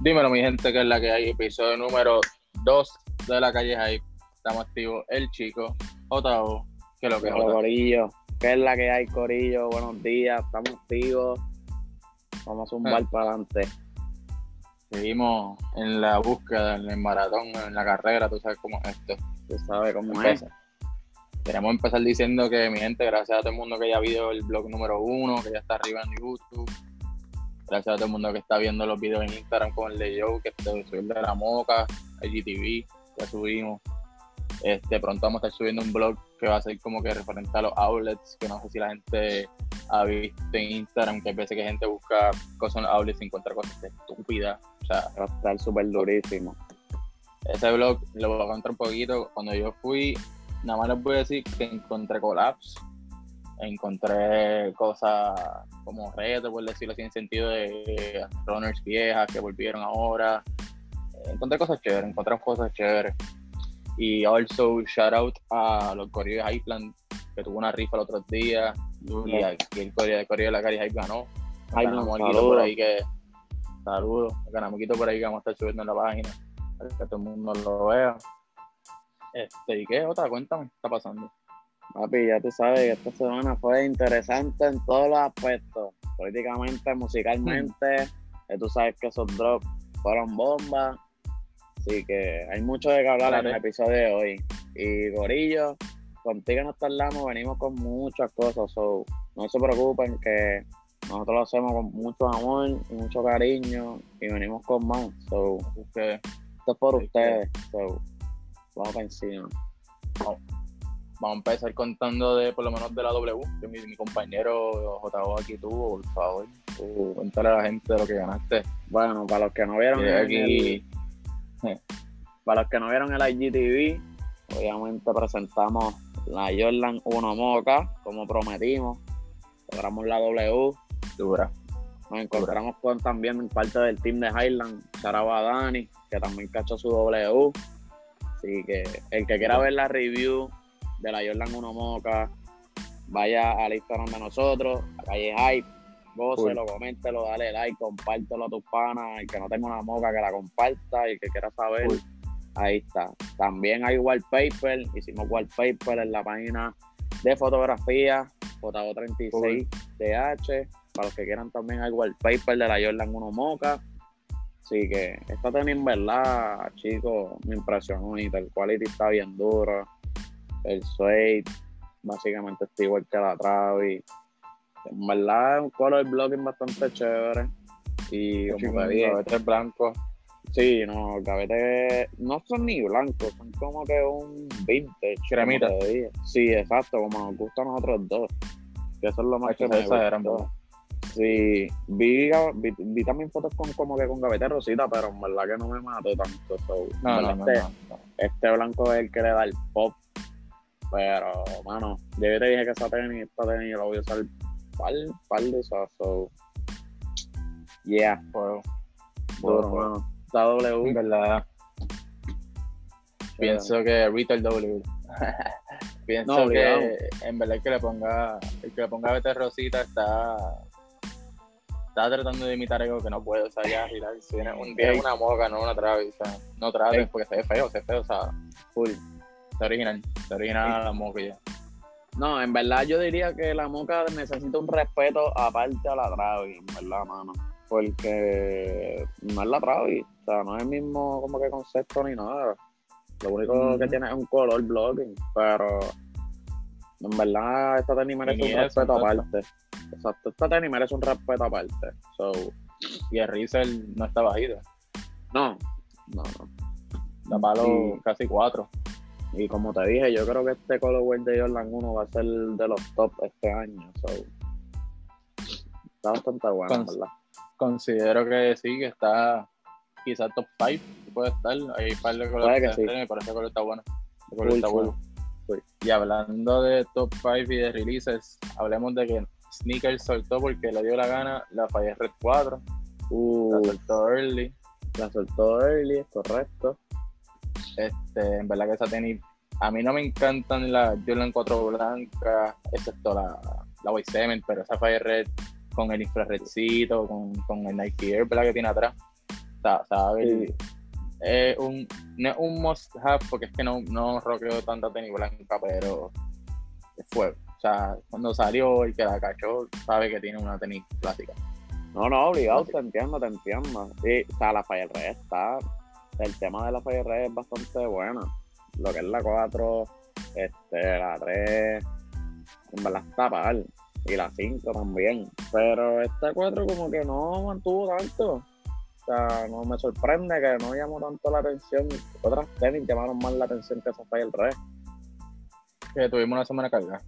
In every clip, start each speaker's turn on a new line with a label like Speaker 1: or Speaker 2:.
Speaker 1: Dímelo, mi gente, que es la que hay. Episodio número 2 de la calle Hype. Estamos activos. El chico, Otavo, que es lo que es.
Speaker 2: Hola? Corillo. ¿Qué es la que hay, Corillo? Buenos días, estamos activos. Vamos a zumbar
Speaker 1: Ah.
Speaker 2: para adelante.
Speaker 1: Seguimos en la búsqueda, en el maratón, en la carrera, tú sabes cómo es esto.
Speaker 2: Tú sabes cómo
Speaker 1: Empieza.
Speaker 2: es.
Speaker 1: Queremos empezar diciendo que, mi gente, gracias a todo el mundo que ya vio el blog número uno, que ya está arriba en YouTube. Gracias a todo el mundo que está viendo los videos en Instagram con el de Joe, que el de la Moca, IGTV, ya subimos. Este, pronto vamos a estar subiendo un blog que va a ser como que referente a los outlets, que no sé si la gente ha visto en Instagram, que a veces que gente busca cosas en los outlets y encuentra cosas estúpidas. O sea,
Speaker 2: Va a estar súper durísimo.
Speaker 1: ese blog lo voy a contar un poquito. Cuando yo fui, nada más les voy a decir que encontré collabs, encontré cosas como retos, por decirlo así, en sentido de runners viejas que volvieron ahora. Encontré cosas chéveres, encontré cosas chéveres. Y also, shout out a los coreos de Highland, que tuvo una rifa el otro día. Y aquí el coreo de Coreo de la Cari Hype ganó. Ganamos por ahí que. Saludos. Ganamos por ahí que vamos a estar subiendo en la página. Para que todo el mundo lo vea. Este, ¿y qué otra? Cuéntame, ¿qué está pasando?
Speaker 2: Papi, ya tú sabes que esta semana fue interesante en todos los aspectos. Políticamente, musicalmente. que tú sabes que esos drops fueron bombas. Así que hay mucho de qué hablar
Speaker 1: Claro.
Speaker 2: en el episodio de hoy. Y Gorillo, contigo nos tardamos, venimos con muchas cosas. So, no se preocupen que nosotros lo hacemos con mucho amor y mucho cariño y venimos con más. So,
Speaker 1: Ustedes,
Speaker 2: esto es por
Speaker 1: Sí,
Speaker 2: ustedes. So, vamos para encima.
Speaker 1: vamos a empezar contando de, por lo menos, de la W, que mi, mi compañero JO aquí tuvo, por favor.
Speaker 2: Uh,
Speaker 1: Cuéntale a la gente de lo que ganaste.
Speaker 2: bueno, para los que no vieron en
Speaker 1: aquí,
Speaker 2: el- Para los que no vieron el IGTV, obviamente presentamos la Jordan 1 Moca, como prometimos. Logramos la W.
Speaker 1: dura.
Speaker 2: Nos encontramos con también parte del team de Highland, Charaba Dani, que también cachó su W. Así que el que quiera ver la review de la Jordan 1 Moca, vaya al Instagram de nosotros, a calle Hype, gócelo, coméntelo, dale like, compártelo a tus panas, el que no tenga una moca que la comparta y el que quiera saber,
Speaker 1: Cool.
Speaker 2: ahí está. También hay wallpaper, hicimos wallpaper en la página de fotografía, JO36DH, para los que quieran también hay wallpaper de la Jordan 1 Moca. Así que esta en verdad, chicos, me impresionó y el quality está bien duro. El suede básicamente está igual que la Travis. En verdad es un color blocking bastante chévere. Y como te dije,
Speaker 1: tres blancos.
Speaker 2: sí, no, gavete no son ni blancos, son como que un vintage.
Speaker 1: Cremita.
Speaker 2: Sí, exacto, como nos gusta a nosotros dos. Que eso es lo más
Speaker 1: Macho,
Speaker 2: que me
Speaker 1: se exageran,
Speaker 2: gustó.
Speaker 1: bro.
Speaker 2: Sí, vi, vi, vi también fotos con como que con gavete rosita, pero en verdad que no me mató tanto. So,
Speaker 1: No, no, no,
Speaker 2: este,
Speaker 1: no, no.
Speaker 2: este blanco es el que le da el pop. Pero, mano, yo te dije que esa tenis, esta tenis la voy a usar par, par de esas. So, yeah, duro,
Speaker 1: Fuego.
Speaker 2: mano. Esta W.
Speaker 1: Verdad, pienso que Retail W. pienso
Speaker 2: No,
Speaker 1: que en verdad el que le ponga, el que le ponga Vete Rosita está, está tratando de imitar algo que no puede, o sea, ya relax, si tiene un una moca, no una Travis, o sea, no trates
Speaker 2: Ey.
Speaker 1: porque se ve feo, se ve feo, o sea,
Speaker 2: Full.
Speaker 1: Se original, la moca ya.
Speaker 2: No, en verdad yo diría que la moca necesita un respeto aparte a la Travis, en verdad, mano. Porque no es la Travis, o sea, no es el mismo como que concepto ni nada. Lo único que tiene es un color blocking, pero en verdad esta tenis merece un respeto aparte. Exacto, esta tenis merece un respeto aparte. So,
Speaker 1: Y el Riesel no está bajito,
Speaker 2: no, no, no.
Speaker 1: da palo
Speaker 2: Sí.
Speaker 1: casi cuatro.
Speaker 2: Y como te dije, yo creo que este colorway de Jordan 1 va a ser de los top este año. So, está bastante bueno, en
Speaker 1: Cons-
Speaker 2: verdad.
Speaker 1: Considero que sí, que está quizás top 5, puede estar, hay un par de colores
Speaker 2: que
Speaker 1: que
Speaker 2: sí.
Speaker 1: me parece que el color está bueno. El color está bueno. Y hablando de top 5 y de releases, hablemos de que Sneakers soltó porque le dio la gana la Fire Red 4,
Speaker 2: Uh,
Speaker 1: la soltó early.
Speaker 2: la soltó early, es correcto.
Speaker 1: Este, en verdad que esa tenis, a mí no me encantan las Jordan 4 blancas, excepto la, la White Cement, pero esa Fire Red con el infrarredcito, con, con el Nike Air, ¿verdad? Que tiene atrás. ¿sabes? Es un, no es un must have porque es que no, no roqueo tanta tenis blanca, pero fue. O sea, cuando salió y que la cachó, sabe que tiene una tenis clásica.
Speaker 2: No, no, obligado, te entiendo, te entiendo. Sí, o sea, la Fire Red está. El tema de la Red es bastante bueno. Lo que es la 4, este, la 3, en verdad está mal. Y la 5 también. Pero esta 4 como que no mantuvo tanto. O sea, no me sorprende que no llamó tanto la atención. Otras tenis llamaron más la atención que esa Red.
Speaker 1: Que tuvimos una semana cargada.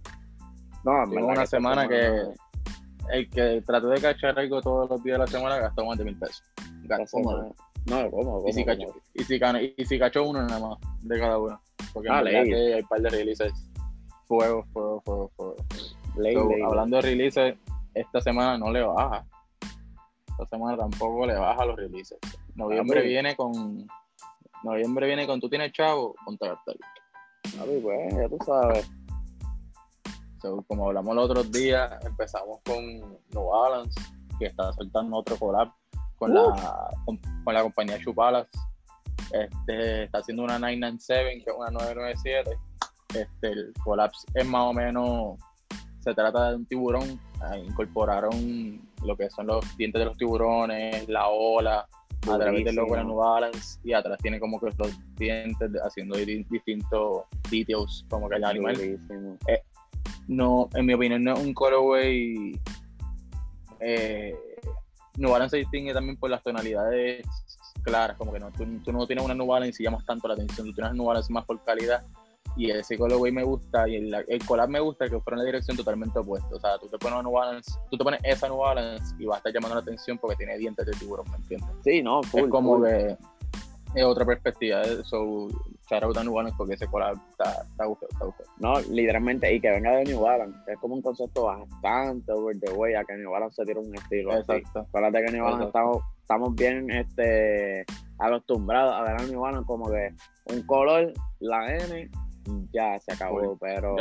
Speaker 2: No,
Speaker 1: tuvimos una semana, que el que trató de cachar algo todos los días de la semana gastó más de mil pesos.
Speaker 2: Gastó más. No, ¿cómo?
Speaker 1: y, si cachó, y, si y, si cachó, uno nada más de cada uno. Porque ah, que hay un par de releases. Fuego, fuego, fuego, fuego. hablando de releases, esta semana no le baja. Esta semana tampoco le baja los releases. Noviembre viene con. Noviembre viene con tú tienes chavo, contra
Speaker 2: Papi, pues, ya tú sabes
Speaker 1: como hablamos los otros días, empezamos con No Balance, que está soltando otro collab con, la, con, la compañía Chupalas. Este, está haciendo una 997, que es una 997. Este, el collab es más o menos, se trata de un tiburón. incorporaron lo que son los dientes de los tiburones, la ola, a través del logo de New Balance y atrás tiene como que los dientes haciendo distintos details como que el animal no, en mi opinión, no es un colorway. Eh, New Balance se distingue también por las tonalidades claras, como que no, tú, no tienes una New Balance y llamas tanto la atención, tú tienes New Balance más por calidad y ese colorway me gusta y el, el collab me gusta que fuera en la dirección totalmente opuesta. O sea, tú te pones una New Balance, tú te pones esa New Balance y va a estar llamando la atención porque tiene dientes de tiburón, ¿me entiendes?
Speaker 2: Sí, no,
Speaker 1: es como que es otra perspectiva. So, shout out a New Balance porque ese collab está, está está
Speaker 2: No, literalmente, y que venga de New Balance, es como un concepto bastante over the way a que New Balance se tira un estilo.
Speaker 1: Exacto.
Speaker 2: Acuérdate que New Balance estamos, estamos bien este, acostumbrados a ver a New Balance como que un color, la N, ya se acabó, pero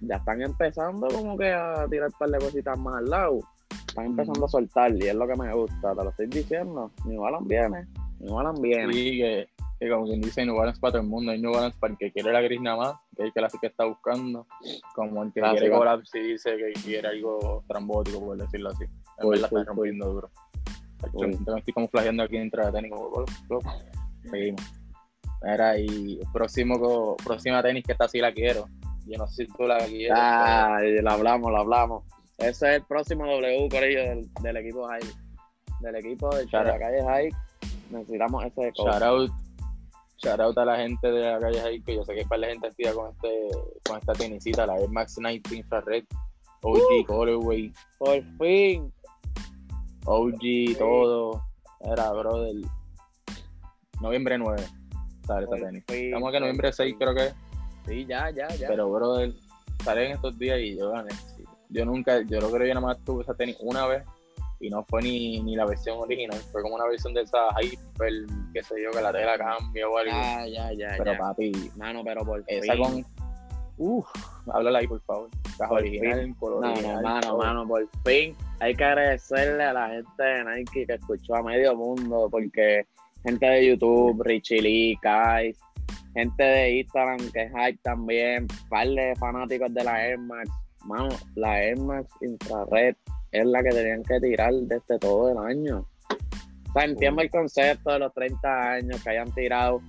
Speaker 2: ya. están empezando como que a tirar un par de cositas más al lado. Están empezando a soltar y es lo que me gusta, te lo estoy diciendo. New Balance viene. New Balance viene.
Speaker 1: Sí, que, que, como quien dice, New Balance para todo el mundo. Hay New Balance para el que quiere la gris nada más, que es el que la que está buscando. Como el que quiere collab si dice que quiere algo trambótico, por decirlo así. En verdad está rompiendo duro. Yo estoy como flageando aquí dentro de tenis. Seguimos. Mira, y próximo, próxima tenis que está así la quiero. Yo no sé si tú la quieres.
Speaker 2: Ah, la hablamos, la hablamos. Ese es el próximo W, Corillo, del, del equipo High. Del equipo de la calle High necesitamos ese
Speaker 1: shout out, shout out a la gente de la calle ahí, que yo sé que es para la gente activa con este, con esta tenisita, la Air Max 90 Infrared, OG uh, Colorway.
Speaker 2: Por fin.
Speaker 1: OG, todo. Era, bro, del noviembre 9. Sale esa tenis. Estamos que noviembre 6 creo que
Speaker 2: Sí, ya, ya, ya.
Speaker 1: Pero, bro, sale en estos días y yo, yo nunca, yo creo que yo nada más tuve esa tenis una vez y no fue ni, ni la versión original, fue como una versión de esa hyper, qué sé yo, que la tela cambia o algo.
Speaker 2: Ah, ya, ya,
Speaker 1: Pero papi,
Speaker 2: mano, pero por
Speaker 1: esa con. Uff, háblala ahí, por favor. Caja original,
Speaker 2: color no, no, mano, mano, por fin. Hay que agradecerle a la gente de Nike que escuchó a medio mundo, porque gente de YouTube, Richie Lee, Kai, gente de Instagram que es hype también, par de fanáticos de la Air Max. Mano, la Air Max Infrared es la que tenían que tirar desde todo el año. O sea, entiendo el concepto de los 30 años que hayan tirado,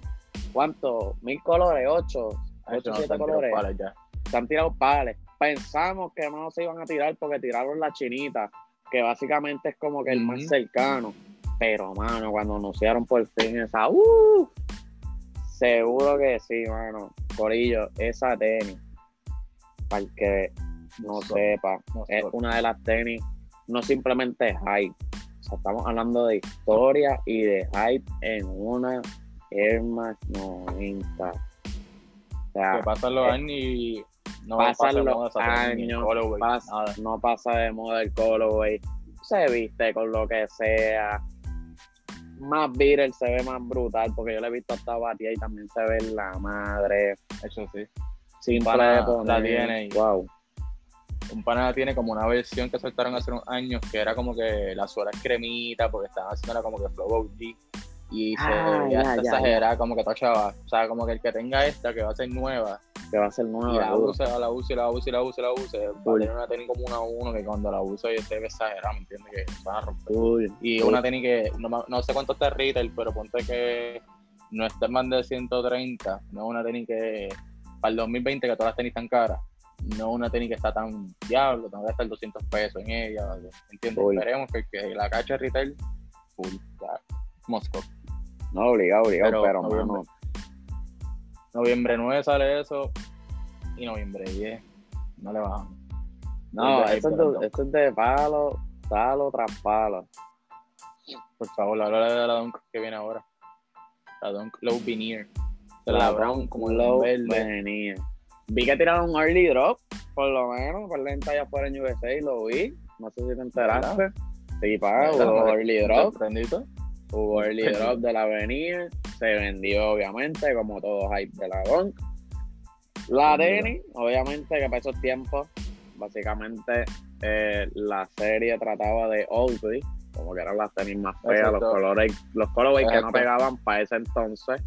Speaker 2: ¿cuántos? ¿Mil colores? ¿Ocho? ¿Ocho, siete colores? ya. Se han tirado pares. Pensamos que no se iban a tirar porque tiraron la chinita, que básicamente es como que el más cercano. Pero, mano, cuando anunciaron por fin esa, ¡uh! Seguro que sí, mano. Corillo, esa tenis, para el que no sepa, es una de las tenis no simplemente hype. estamos hablando de historia y de hype en una Air Max 90. O
Speaker 1: sea, que pasan los años y
Speaker 2: no pasa de moda años, no pasa de moda el colorway. Se viste con lo que sea. Más viral se ve más brutal, porque yo le he visto hasta Batia y también se ve la madre.
Speaker 1: Eso sí.
Speaker 2: Sin
Speaker 1: para la tiene. Wow un pana tiene como una versión que soltaron hace unos años que era como que la suela cremita porque estaban haciéndola como que flow OG y se
Speaker 2: Ah, ya, ya,
Speaker 1: como que tochaba. O sea, como que el que tenga esta, que va a ser nueva,
Speaker 2: Que va a ser
Speaker 1: y
Speaker 2: nueva.
Speaker 1: la
Speaker 2: duro.
Speaker 1: use, la use, la use, la use, la use, va a tener una tenis como una a uno que cuando la use se ve exagerada, ¿me entiendes? Que se van a romper.
Speaker 2: Uy,
Speaker 1: Y
Speaker 2: uy.
Speaker 1: una tenis que no, no sé cuánto está retail, pero ponte que no esté más de 130, no es una tenis que para el 2020 que todas las tenis están caras, no una que está tan diablo, tengo que gastar 200 pesos en ella, ¿entiendes?
Speaker 2: Uy.
Speaker 1: Esperemos que, que la cacha retail, full, Moscow.
Speaker 2: No, obligado, obligado,
Speaker 1: Pero
Speaker 2: pero,
Speaker 1: noviembre.
Speaker 2: mano.
Speaker 1: Noviembre 9 sale eso y noviembre 10 no le bajamos.
Speaker 2: No, esto es, de, esto es de palo, palo tras palo.
Speaker 1: Por favor, habla de la Dunk que viene ahora. La Dunk Low Veneer.
Speaker 2: La
Speaker 1: la Brown como
Speaker 2: Low
Speaker 1: verde.
Speaker 2: Vi que tiraron un early drop, por lo menos, por la allá afuera en USA y lo vi. No sé si te enteraste. Sí, pa,
Speaker 1: ¿Verdad?
Speaker 2: hubo
Speaker 1: ¿Me-
Speaker 2: early drop. Hubo early drop de la avenida. Se vendió, obviamente, como todo hype de la Dunk. La tenis, obviamente, que para esos tiempos, básicamente, eh, la serie trataba de Oakley, como que eran las tenis más feas, los colores, los colorways que no pegaban para ese entonces.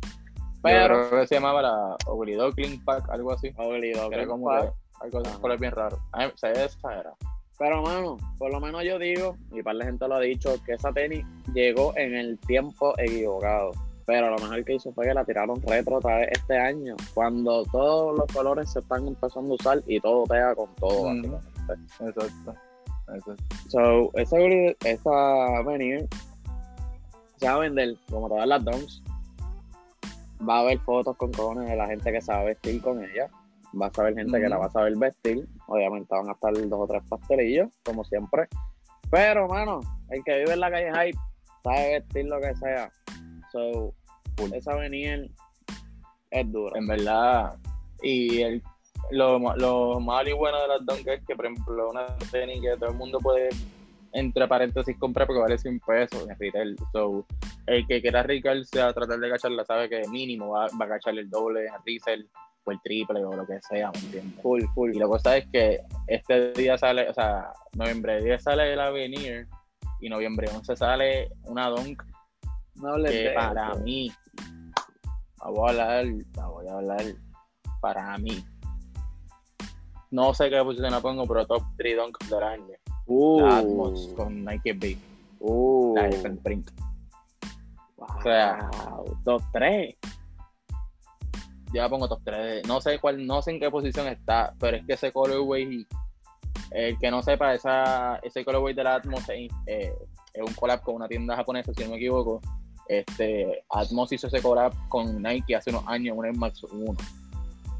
Speaker 1: Pero creo que se llamaba la Oglido Clean Pack, algo así.
Speaker 2: Oakley,
Speaker 1: Que era como algo así, color bien raro. A mí se ve exagerado.
Speaker 2: Pero, mano, por lo menos yo digo, y par de gente lo ha dicho, que esa tenis llegó en el tiempo equivocado. Pero lo mejor que hizo fue que la tiraron retro otra vez este año, cuando todos los colores se están empezando a usar y todo pega con todo, básicamente.
Speaker 1: Exacto. Exacto.
Speaker 2: So, esa, esa venir se va a vender como todas las donks. Va a haber fotos con cojones de la gente que sabe vestir con ella. Va a saber gente que la va a saber vestir. Obviamente van a estar dos o tres pastelillos, como siempre. Pero, mano, el que vive en la calle Hype sabe vestir lo que sea. So, esa venir es dura.
Speaker 1: En verdad. Y el, lo, lo malo y bueno de las Dunk es que, por ejemplo, una tenis que todo el mundo puede, entre paréntesis, comprar porque vale 100 pesos en retail. So, el que quiera arriesgarse a tratar de cacharla sabe que mínimo va, va a cachar el doble en resell o el triple o lo que sea, ¿me entiendes?
Speaker 2: Full, full.
Speaker 1: Y la cosa es que este día sale, o sea, noviembre 10 sale el Avenir y noviembre 11 sale una Dunk
Speaker 2: No
Speaker 1: que
Speaker 2: de
Speaker 1: para
Speaker 2: eso.
Speaker 1: mí, la voy a hablar, la voy a hablar para mí. No sé qué posición la pongo, pero top 3 dunk del año.
Speaker 2: Uh,
Speaker 1: La Atmos con Nike B,
Speaker 2: uh,
Speaker 1: la Print.
Speaker 2: Wow.
Speaker 1: o sea,
Speaker 2: dos, tres.
Speaker 1: Yo la pongo top 3. No sé cuál, no sé en qué posición está, pero es que ese colorway, el que no sepa, esa, ese colorway de la Atmos es, eh, es un collab con una tienda japonesa, si no me equivoco. Este, Atmos hizo ese collab con Nike hace unos años, un Air Max 1.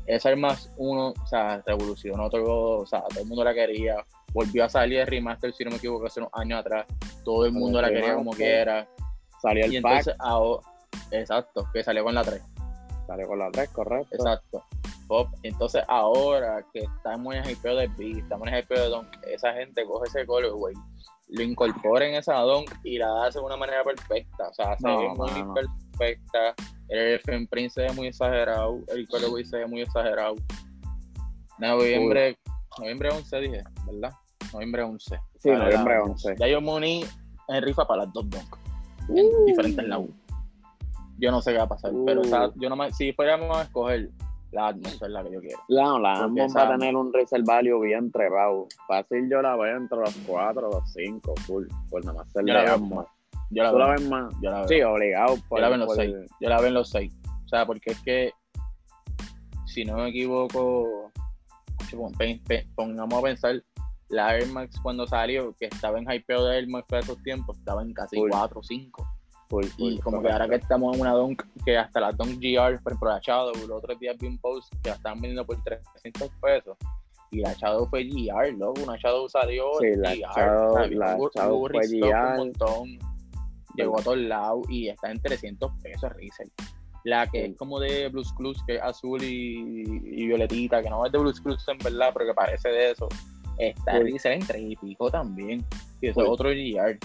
Speaker 1: Esa Air Max 1, o sea, revolucionó todo, o sea, todo el mundo la quería. Volvió a salir el remaster, si no me equivoco, hace unos años atrás. Todo el mundo
Speaker 2: el
Speaker 1: la quería como quiera.
Speaker 2: Salió el
Speaker 1: Y
Speaker 2: pack,
Speaker 1: entonces, ahora, exacto, que salió con la 3.
Speaker 2: salió con la tres, correcto.
Speaker 1: Exacto. Pop. Entonces ahora que estamos en el hypeo de beat, estamos en el hypeo de Donk, esa gente coge ese colorway, lo incorpora en esa Donk y la hace de una manera perfecta. O sea, se
Speaker 2: No,
Speaker 1: ve muy
Speaker 2: mano.
Speaker 1: perfecta. El FM Print se ve muy exagerado. El colorway se ve muy exagerado. Noviembre, noviembre 11 dije, ¿verdad? Noviembre 11.
Speaker 2: Sí, noviembre
Speaker 1: la-
Speaker 2: 11.
Speaker 1: Ya yo moní en rifa para las dos Donk. En diferentes lados. Yo no sé qué va a pasar, pero
Speaker 2: Uh.
Speaker 1: esa- yo no me- si fuéramos a escoger la Atmos es la que yo quiero.
Speaker 2: No, la Atmos va a tener un value bien trepado. Fácil yo la veo entre los cuatro, los cinco, full. Por nada más ser
Speaker 1: la
Speaker 2: Atmos.
Speaker 1: más. Yo la
Speaker 2: ¿Tú la
Speaker 1: veo,
Speaker 2: ves más?
Speaker 1: yo la veo.
Speaker 2: Sí, obligado.
Speaker 1: yo la veo en los
Speaker 2: por-
Speaker 1: seis. Yo la veo en los seis. O sea, porque es que, si no me equivoco, pongamos a pensar, la Air Max cuando salió, que estaba en hypeo de Air Max para esos tiempos, estaba en casi
Speaker 2: Full.
Speaker 1: 4 o 5.
Speaker 2: full,
Speaker 1: Y como que ahora que estamos en una Dunk, que hasta la Dunk GR, por ejemplo, la Shadow, los otros días vi un post que la estaban vendiendo por 300 pesos. Y la Shadow fue GR, loco. Una Shadow salió.
Speaker 2: Sí, la
Speaker 1: GR,
Speaker 2: Shadow- la Shadow fue GR.
Speaker 1: Un montón. Llegó a todos lados y está en 300 pesos resell. La que
Speaker 2: Sí.
Speaker 1: es como de Blues Clues, que es azul y, y violetita, que no es de Blues Clues en verdad, pero que parece de eso. Está
Speaker 2: Sí.
Speaker 1: resell en 3 y pico también. Y eso
Speaker 2: Sí.
Speaker 1: es otro GR.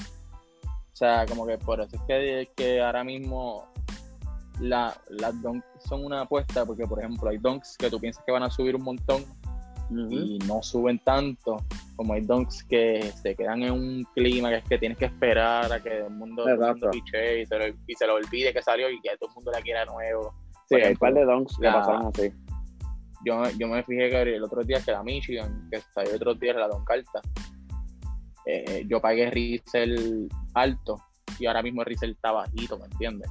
Speaker 1: O sea, como que por eso es que, que ahora mismo la- las donks son una apuesta, porque por ejemplo hay donks que tú piensas que van a subir un montón y no suben tanto. como hay donks que se quedan en un clima que es que tienes que esperar a que el mundo, el mundo piche y se, lo, y se lo olvide que salió y que todo el mundo la quiera nuevo.
Speaker 2: Sí,
Speaker 1: Por
Speaker 2: hay un
Speaker 1: ejemplo,
Speaker 2: par de donks que pasaron así.
Speaker 1: Yo, yo me fijé que el otro día que la Michigan, que salió el otro día la Don Carta, eh, yo pagué resell alto y ahora mismo el resell está bajito, ¿me entiendes?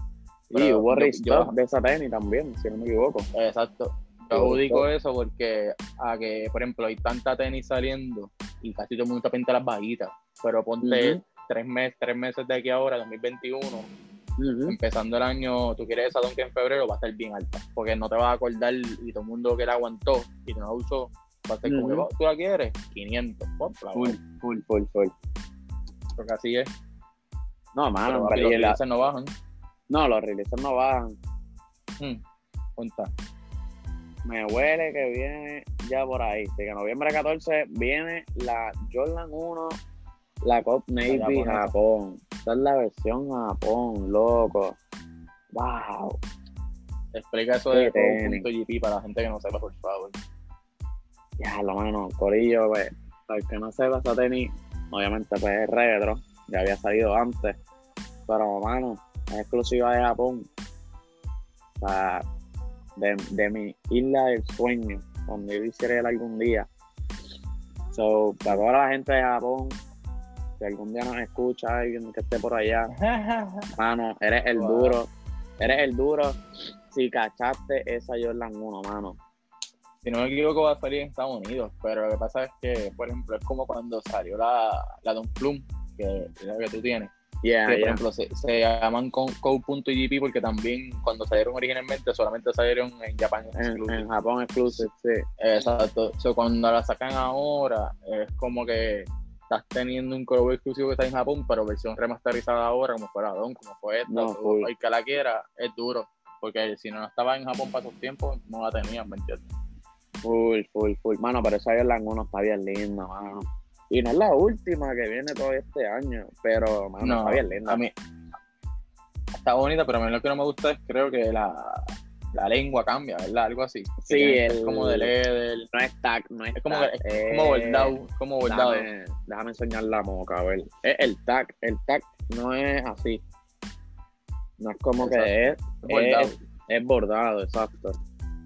Speaker 2: Y
Speaker 1: Pero
Speaker 2: hubo
Speaker 1: yo-
Speaker 2: de esa tenis también, si no me equivoco.
Speaker 1: Exacto. Yo
Speaker 2: yo-
Speaker 1: eso porque a que, por ejemplo, hay tanta tenis saliendo y casi todo el mundo está de las bajitas. Pero ponte tres, meses, tres meses de aquí ahora, 2021, Empezando el año, tú quieres esa Donkey en febrero, va a estar bien alta. Porque no te vas a acordar y todo el mundo que la aguantó y que no la usó, va a ser como que, "Oh, ¿tú la quieres? 500. pum, la
Speaker 2: Full, full, full, full.
Speaker 1: Porque así es.
Speaker 2: No, mano,
Speaker 1: los releases no bajan.
Speaker 2: no, los releases no bajan.
Speaker 1: Hmm. Cuenta.
Speaker 2: Me huele que viene ya por ahí. Así que noviembre 14 viene la Jordan 1, la Cop Navy. Japón. Esta es la versión Japón, loco. Wow.
Speaker 1: Explica eso de
Speaker 2: tenis.
Speaker 1: .gp para la gente que no sepa, por favor.
Speaker 2: Ya, lo mano, Corillo, pues, para el que no sepa esa tenis, obviamente pues es retro, ya había salido antes, pero mano, es exclusiva de Japón. O sea, de, de mi isla del sueño, donde yo quisiera ir algún día. So, para toda la gente de Japón, si algún día nos escucha alguien que esté por allá, mano, eres el
Speaker 1: Wow.
Speaker 2: duro, eres el duro si cachaste esa Jordan 1, mano.
Speaker 1: si no me equivoco, va a salir en Estados Unidos, pero lo que pasa es que, por ejemplo, es como cuando salió la, la Don Plum, que es la que tú tienes,
Speaker 2: Yeah,
Speaker 1: que, por
Speaker 2: yeah.
Speaker 1: ejemplo, se, se llaman co- Code.gp porque también cuando salieron originalmente solamente salieron en Japan
Speaker 2: En,
Speaker 1: exclusive.
Speaker 2: en Japón exclusive, sí.
Speaker 1: Exacto. So, cuando la sacan ahora, es como que estás teniendo un colorway exclusivo que está en Japón, pero versión remasterizada ahora, como fuera Don, como fue esta,
Speaker 2: No,
Speaker 1: o
Speaker 2: full.
Speaker 1: el que la quiera, es duro. Porque si no estaba en Japón para esos tiempos, no la tenían, ¿me entiendes?
Speaker 2: Full, full, full. Mano, pero esa Jordan 1 está bien linda, mano. Y no es la última que viene todo este año, pero, mano,
Speaker 1: No,
Speaker 2: está bien linda.
Speaker 1: a mí está bonita, pero a mí lo que no me gusta es creo que la, la lengua cambia, ¿verdad? Algo así. Que
Speaker 2: Sí, el-
Speaker 1: es como de leather,
Speaker 2: No es tag, no es
Speaker 1: es como,
Speaker 2: tag,
Speaker 1: es como
Speaker 2: eh,
Speaker 1: bordado, como bordado.
Speaker 2: Déjame, déjame enseñar la moca, a ver. Es el tag, el tag no es así. No es como que es,
Speaker 1: bordado.
Speaker 2: es, es bordado, exacto.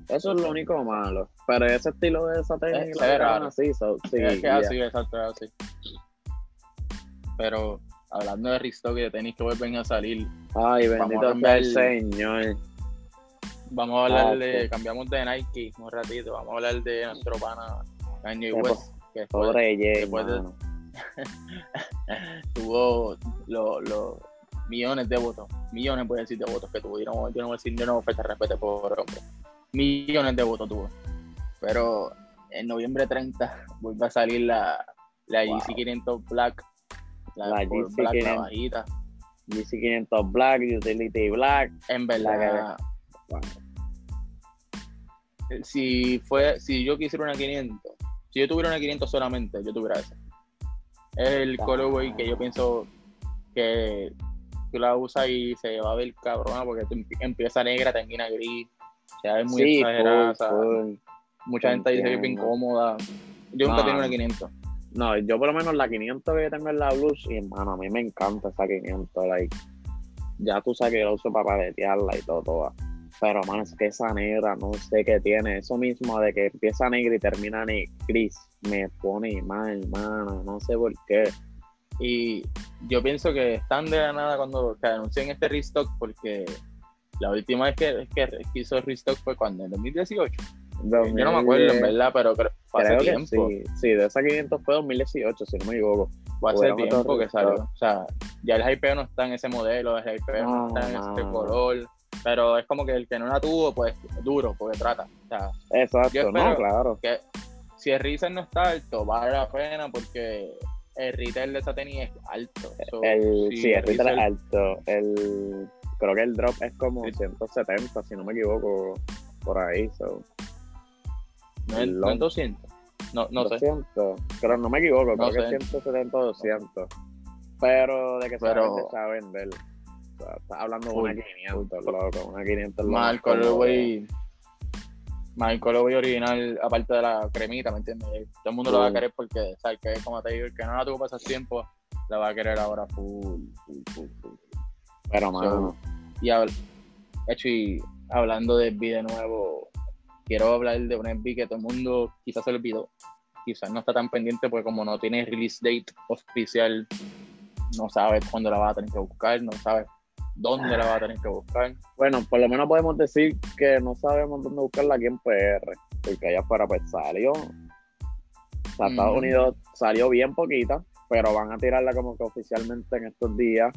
Speaker 2: Eso es lo único malo. Pero ese estilo de esa tenis
Speaker 1: Es- raro.
Speaker 2: así, so, sí,
Speaker 1: es que
Speaker 2: yeah.
Speaker 1: es así, exacto, es así. Pero hablando de restock y de tenis que vuelven a salir,
Speaker 2: Ay, bendito sea el- Señor.
Speaker 1: Vamos a hablar
Speaker 2: Ah,
Speaker 1: de,
Speaker 2: sí.
Speaker 1: cambiamos de Nike un ratito, vamos a hablar de nuestro pana Kanye West, que fue-
Speaker 2: Pobre
Speaker 1: después de- tuvo los los millones de votos, millones voy a decir de votos que tuvo, yo no, yo no voy a decir, yo no voy a faltar respeto por hombre, millones de votos tuvo, pero en noviembre 30 vuelve a salir la, la
Speaker 2: Wow.
Speaker 1: GC 500 Black, la,
Speaker 2: La GC
Speaker 1: Black, la
Speaker 2: 500.
Speaker 1: bajita,
Speaker 2: GC 500 Black, Utility Black.
Speaker 1: en
Speaker 2: La
Speaker 1: verdad, si fue, si yo quisiera una 500, si yo tuviera una 500 solamente, yo tuviera esa. Es el
Speaker 2: Ah.
Speaker 1: colorway que yo pienso que tú la usas y se va a ver cabrona porque empieza negra, termina gris, se ve muy
Speaker 2: sí,
Speaker 1: exagerada, mucha gente dice que es bien cómoda. Yo nunca
Speaker 2: No.
Speaker 1: tengo una 500.
Speaker 2: No, yo por lo menos la 500 que tengo en la Blues, y hermano, a mí me encanta esa 500, like, ya tú sabes que yo la uso para paletearla y todo, todo. Pero, mano, es que esa negra, no sé qué tiene. Eso mismo de que empieza negra y termina gris, me pone mal, mano, no sé por qué.
Speaker 1: Y yo pienso que están de la nada cuando que anuncian este restock porque la última vez que, que, que hizo el restock fue cuando, en 2018. Yo no me acuerdo, en verdad, pero creo, fue hace
Speaker 2: que
Speaker 1: tiempo.
Speaker 2: sí, sí, de esa 500 fue 2018, si no me equivoco.
Speaker 1: Fue hace tiempo que salió. O sea, ya el hypeo no está en ese modelo, el hypeo no,
Speaker 2: No,
Speaker 1: está en este color. Pero es como que el que no la tuvo, pues duro, porque trata. O sea,
Speaker 2: Exacto,
Speaker 1: Yo
Speaker 2: no, claro.
Speaker 1: que si el resell no está alto, vale la pena porque el retail de esa tenis es alto. So,
Speaker 2: El,
Speaker 1: si
Speaker 2: sí, el retail es alto. El, creo que el drop es como
Speaker 1: Sí.
Speaker 2: 170, si no me equivoco, por ahí. So.
Speaker 1: no no es 200. No, no sé.
Speaker 2: 200, pero no me equivoco,
Speaker 1: No
Speaker 2: creo que
Speaker 1: sé.
Speaker 2: es 170 o 200. Pero de que se
Speaker 1: Pero-
Speaker 2: va a vender. O sea, estás hablando de una 500,
Speaker 1: full.
Speaker 2: loco. Una 500 lo
Speaker 1: Más
Speaker 2: más
Speaker 1: el
Speaker 2: cómodo.
Speaker 1: colorway. más el colorway original, aparte de la cremita, ¿me entiendes? Todo el mundo lo va a querer porque, ¿sabes? Que como te digo, el que no la tuvo pasar tiempo, la va a querer ahora full, full, full, full.
Speaker 2: Pero, mano.
Speaker 1: y, hecho, y hablando de SB de nuevo, quiero hablar de un SB que todo el mundo quizás se olvidó. Quizás no está tan pendiente porque como no tiene release date oficial, no sabes cuándo la va a tener que buscar, no sabes dónde la va a tener que buscar.
Speaker 2: Bueno, por lo menos podemos decir que no sabemos dónde buscarla aquí en PR, porque allá afuera pues salió. O sea, Estados Unidos salió bien poquita, pero van a tirarla como que oficialmente en estos días.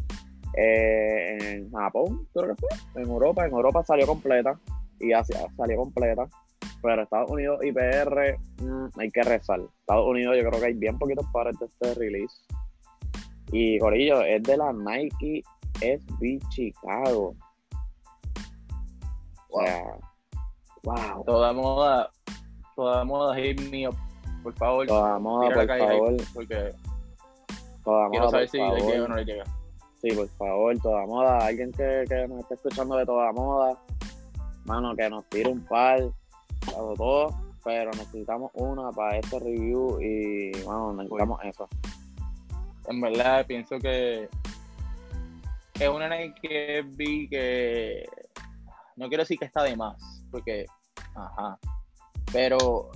Speaker 2: Eh, en Japón, creo que fue, en Europa, en Europa salió completa y Asia salió completa, pero Estados Unidos y PR mm, hay que rezar. Estados Unidos yo creo que hay bien poquitos pares de este release. Y Corillo, es de la Nike SB Chicago.
Speaker 1: Wow. wow. Toda moda, toda moda, hit me up, por favor.
Speaker 2: Toda moda, por favor.
Speaker 1: porque
Speaker 2: toda
Speaker 1: quiero
Speaker 2: moda,
Speaker 1: saber si le llega o no le llega.
Speaker 2: Sí, por favor, toda moda. Alguien que, que nos esté escuchando de toda moda, mano, que nos tire un par, todo, pero necesitamos una para este review y, bueno, necesitamos eso.
Speaker 1: En verdad, pienso que es una Nike vi que no quiero decir que está de más, porque, ajá, pero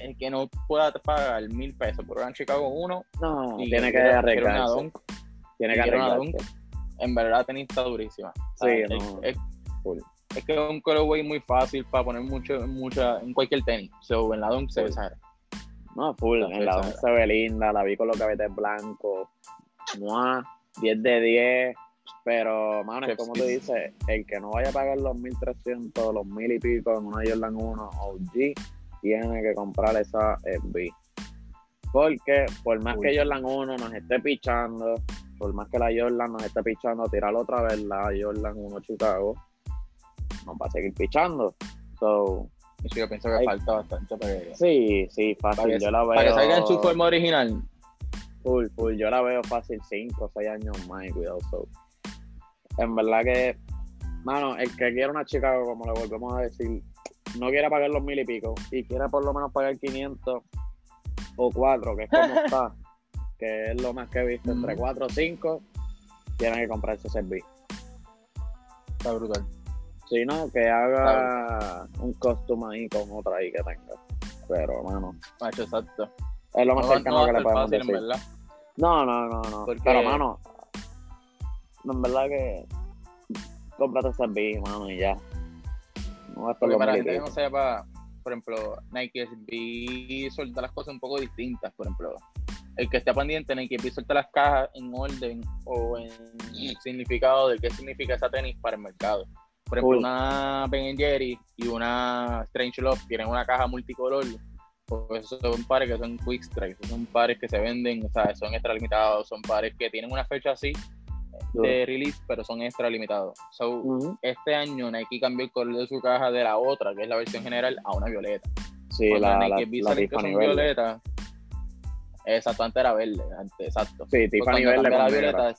Speaker 1: es que no pueda pagar mil pesos por una Chicago 1.
Speaker 2: No, tiene que arreglarse. Tiene que arreglarse.
Speaker 1: En verdad, tenis está durísima.
Speaker 2: Sí,
Speaker 1: es,
Speaker 2: no.
Speaker 1: es, es, que es un colorway muy fácil para poner mucho, mucha, en cualquier tenis. So, en la Dunk se ve
Speaker 2: No, full. en la Dunk se ve linda. La vi con los cabetes blancos. 10 de 10 pero, mano, como tú dices, el que no vaya a pagar los 1300, los mil y pico en una Jordan 1 OG, tiene que comprar esa SB. Porque, por más que Jordan 1 nos esté pichando, por más que la Jordan nos esté pichando, tirar otra vez la Jordan 1 Chicago, nos va a seguir pichando. So,
Speaker 1: yo pienso que falta bastante para que...
Speaker 2: Sí, sí, fácil. yo la veo...
Speaker 1: Para que salga en su forma original.
Speaker 2: Full, full. Yo la veo fácil 5 o 6 años más, cuidado. So en verdad que, mano, el que quiera una chica, como le volvemos a decir, no quiera pagar los mil y pico y quiera por lo menos pagar 500 o 4, que es como está, que es lo más que he visto, entre 4 o 5, tienen que comprar ese servicio.
Speaker 1: Está brutal.
Speaker 2: Si no, que haga un costume ahí con otra ahí que tenga. Pero, mano.
Speaker 1: Macho, exacto.
Speaker 2: Es lo más cercano que le podemos
Speaker 1: fácil,
Speaker 2: decir.
Speaker 1: En verdad.
Speaker 2: No, no, no, no. Pero, mano, en verdad que cómprate ese SB, mano, y ya.
Speaker 1: No Porque para gente que no sepa, por ejemplo, Nike SB suelta las cosas un poco distintas, por ejemplo. El que esté pendiente, Nike SB suelta las cajas en orden o en significado de qué significa esa tenis para el mercado. Por ejemplo, una Ben Jerry y una Strange Love tienen una caja multicolor. Pues son pares que son quick strike, son pares que se venden, o sea, son extralimitados, son pares que tienen una fecha así de release, pero son extra limitados. So, Este año Nike cambió el color de su caja de la otra, que es la versión general, a una violeta.
Speaker 2: Sí, la, Nike la, la,
Speaker 1: la violeta. Exacto, antes era verde, exacto.
Speaker 2: Sí, Tiffany verde
Speaker 1: la violeta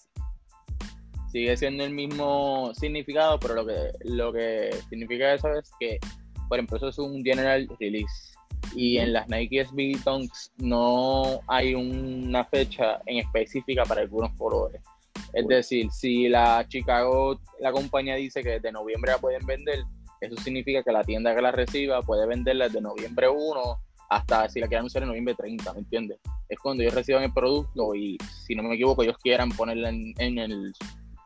Speaker 1: sigue siendo el mismo significado, pero lo que, lo que significa eso es que, por ejemplo, eso es un general release. Y en las Nike SB Dunks no hay una fecha en específica para algunos colores. Es decir, si la Chicago, la compañía dice que desde noviembre la pueden vender, eso significa que la tienda que la reciba puede venderla desde noviembre 1 hasta si la quieren anunciar en noviembre 30, ¿me entiendes? Es cuando ellos reciban el producto y, si no me equivoco, ellos quieran ponerla en, el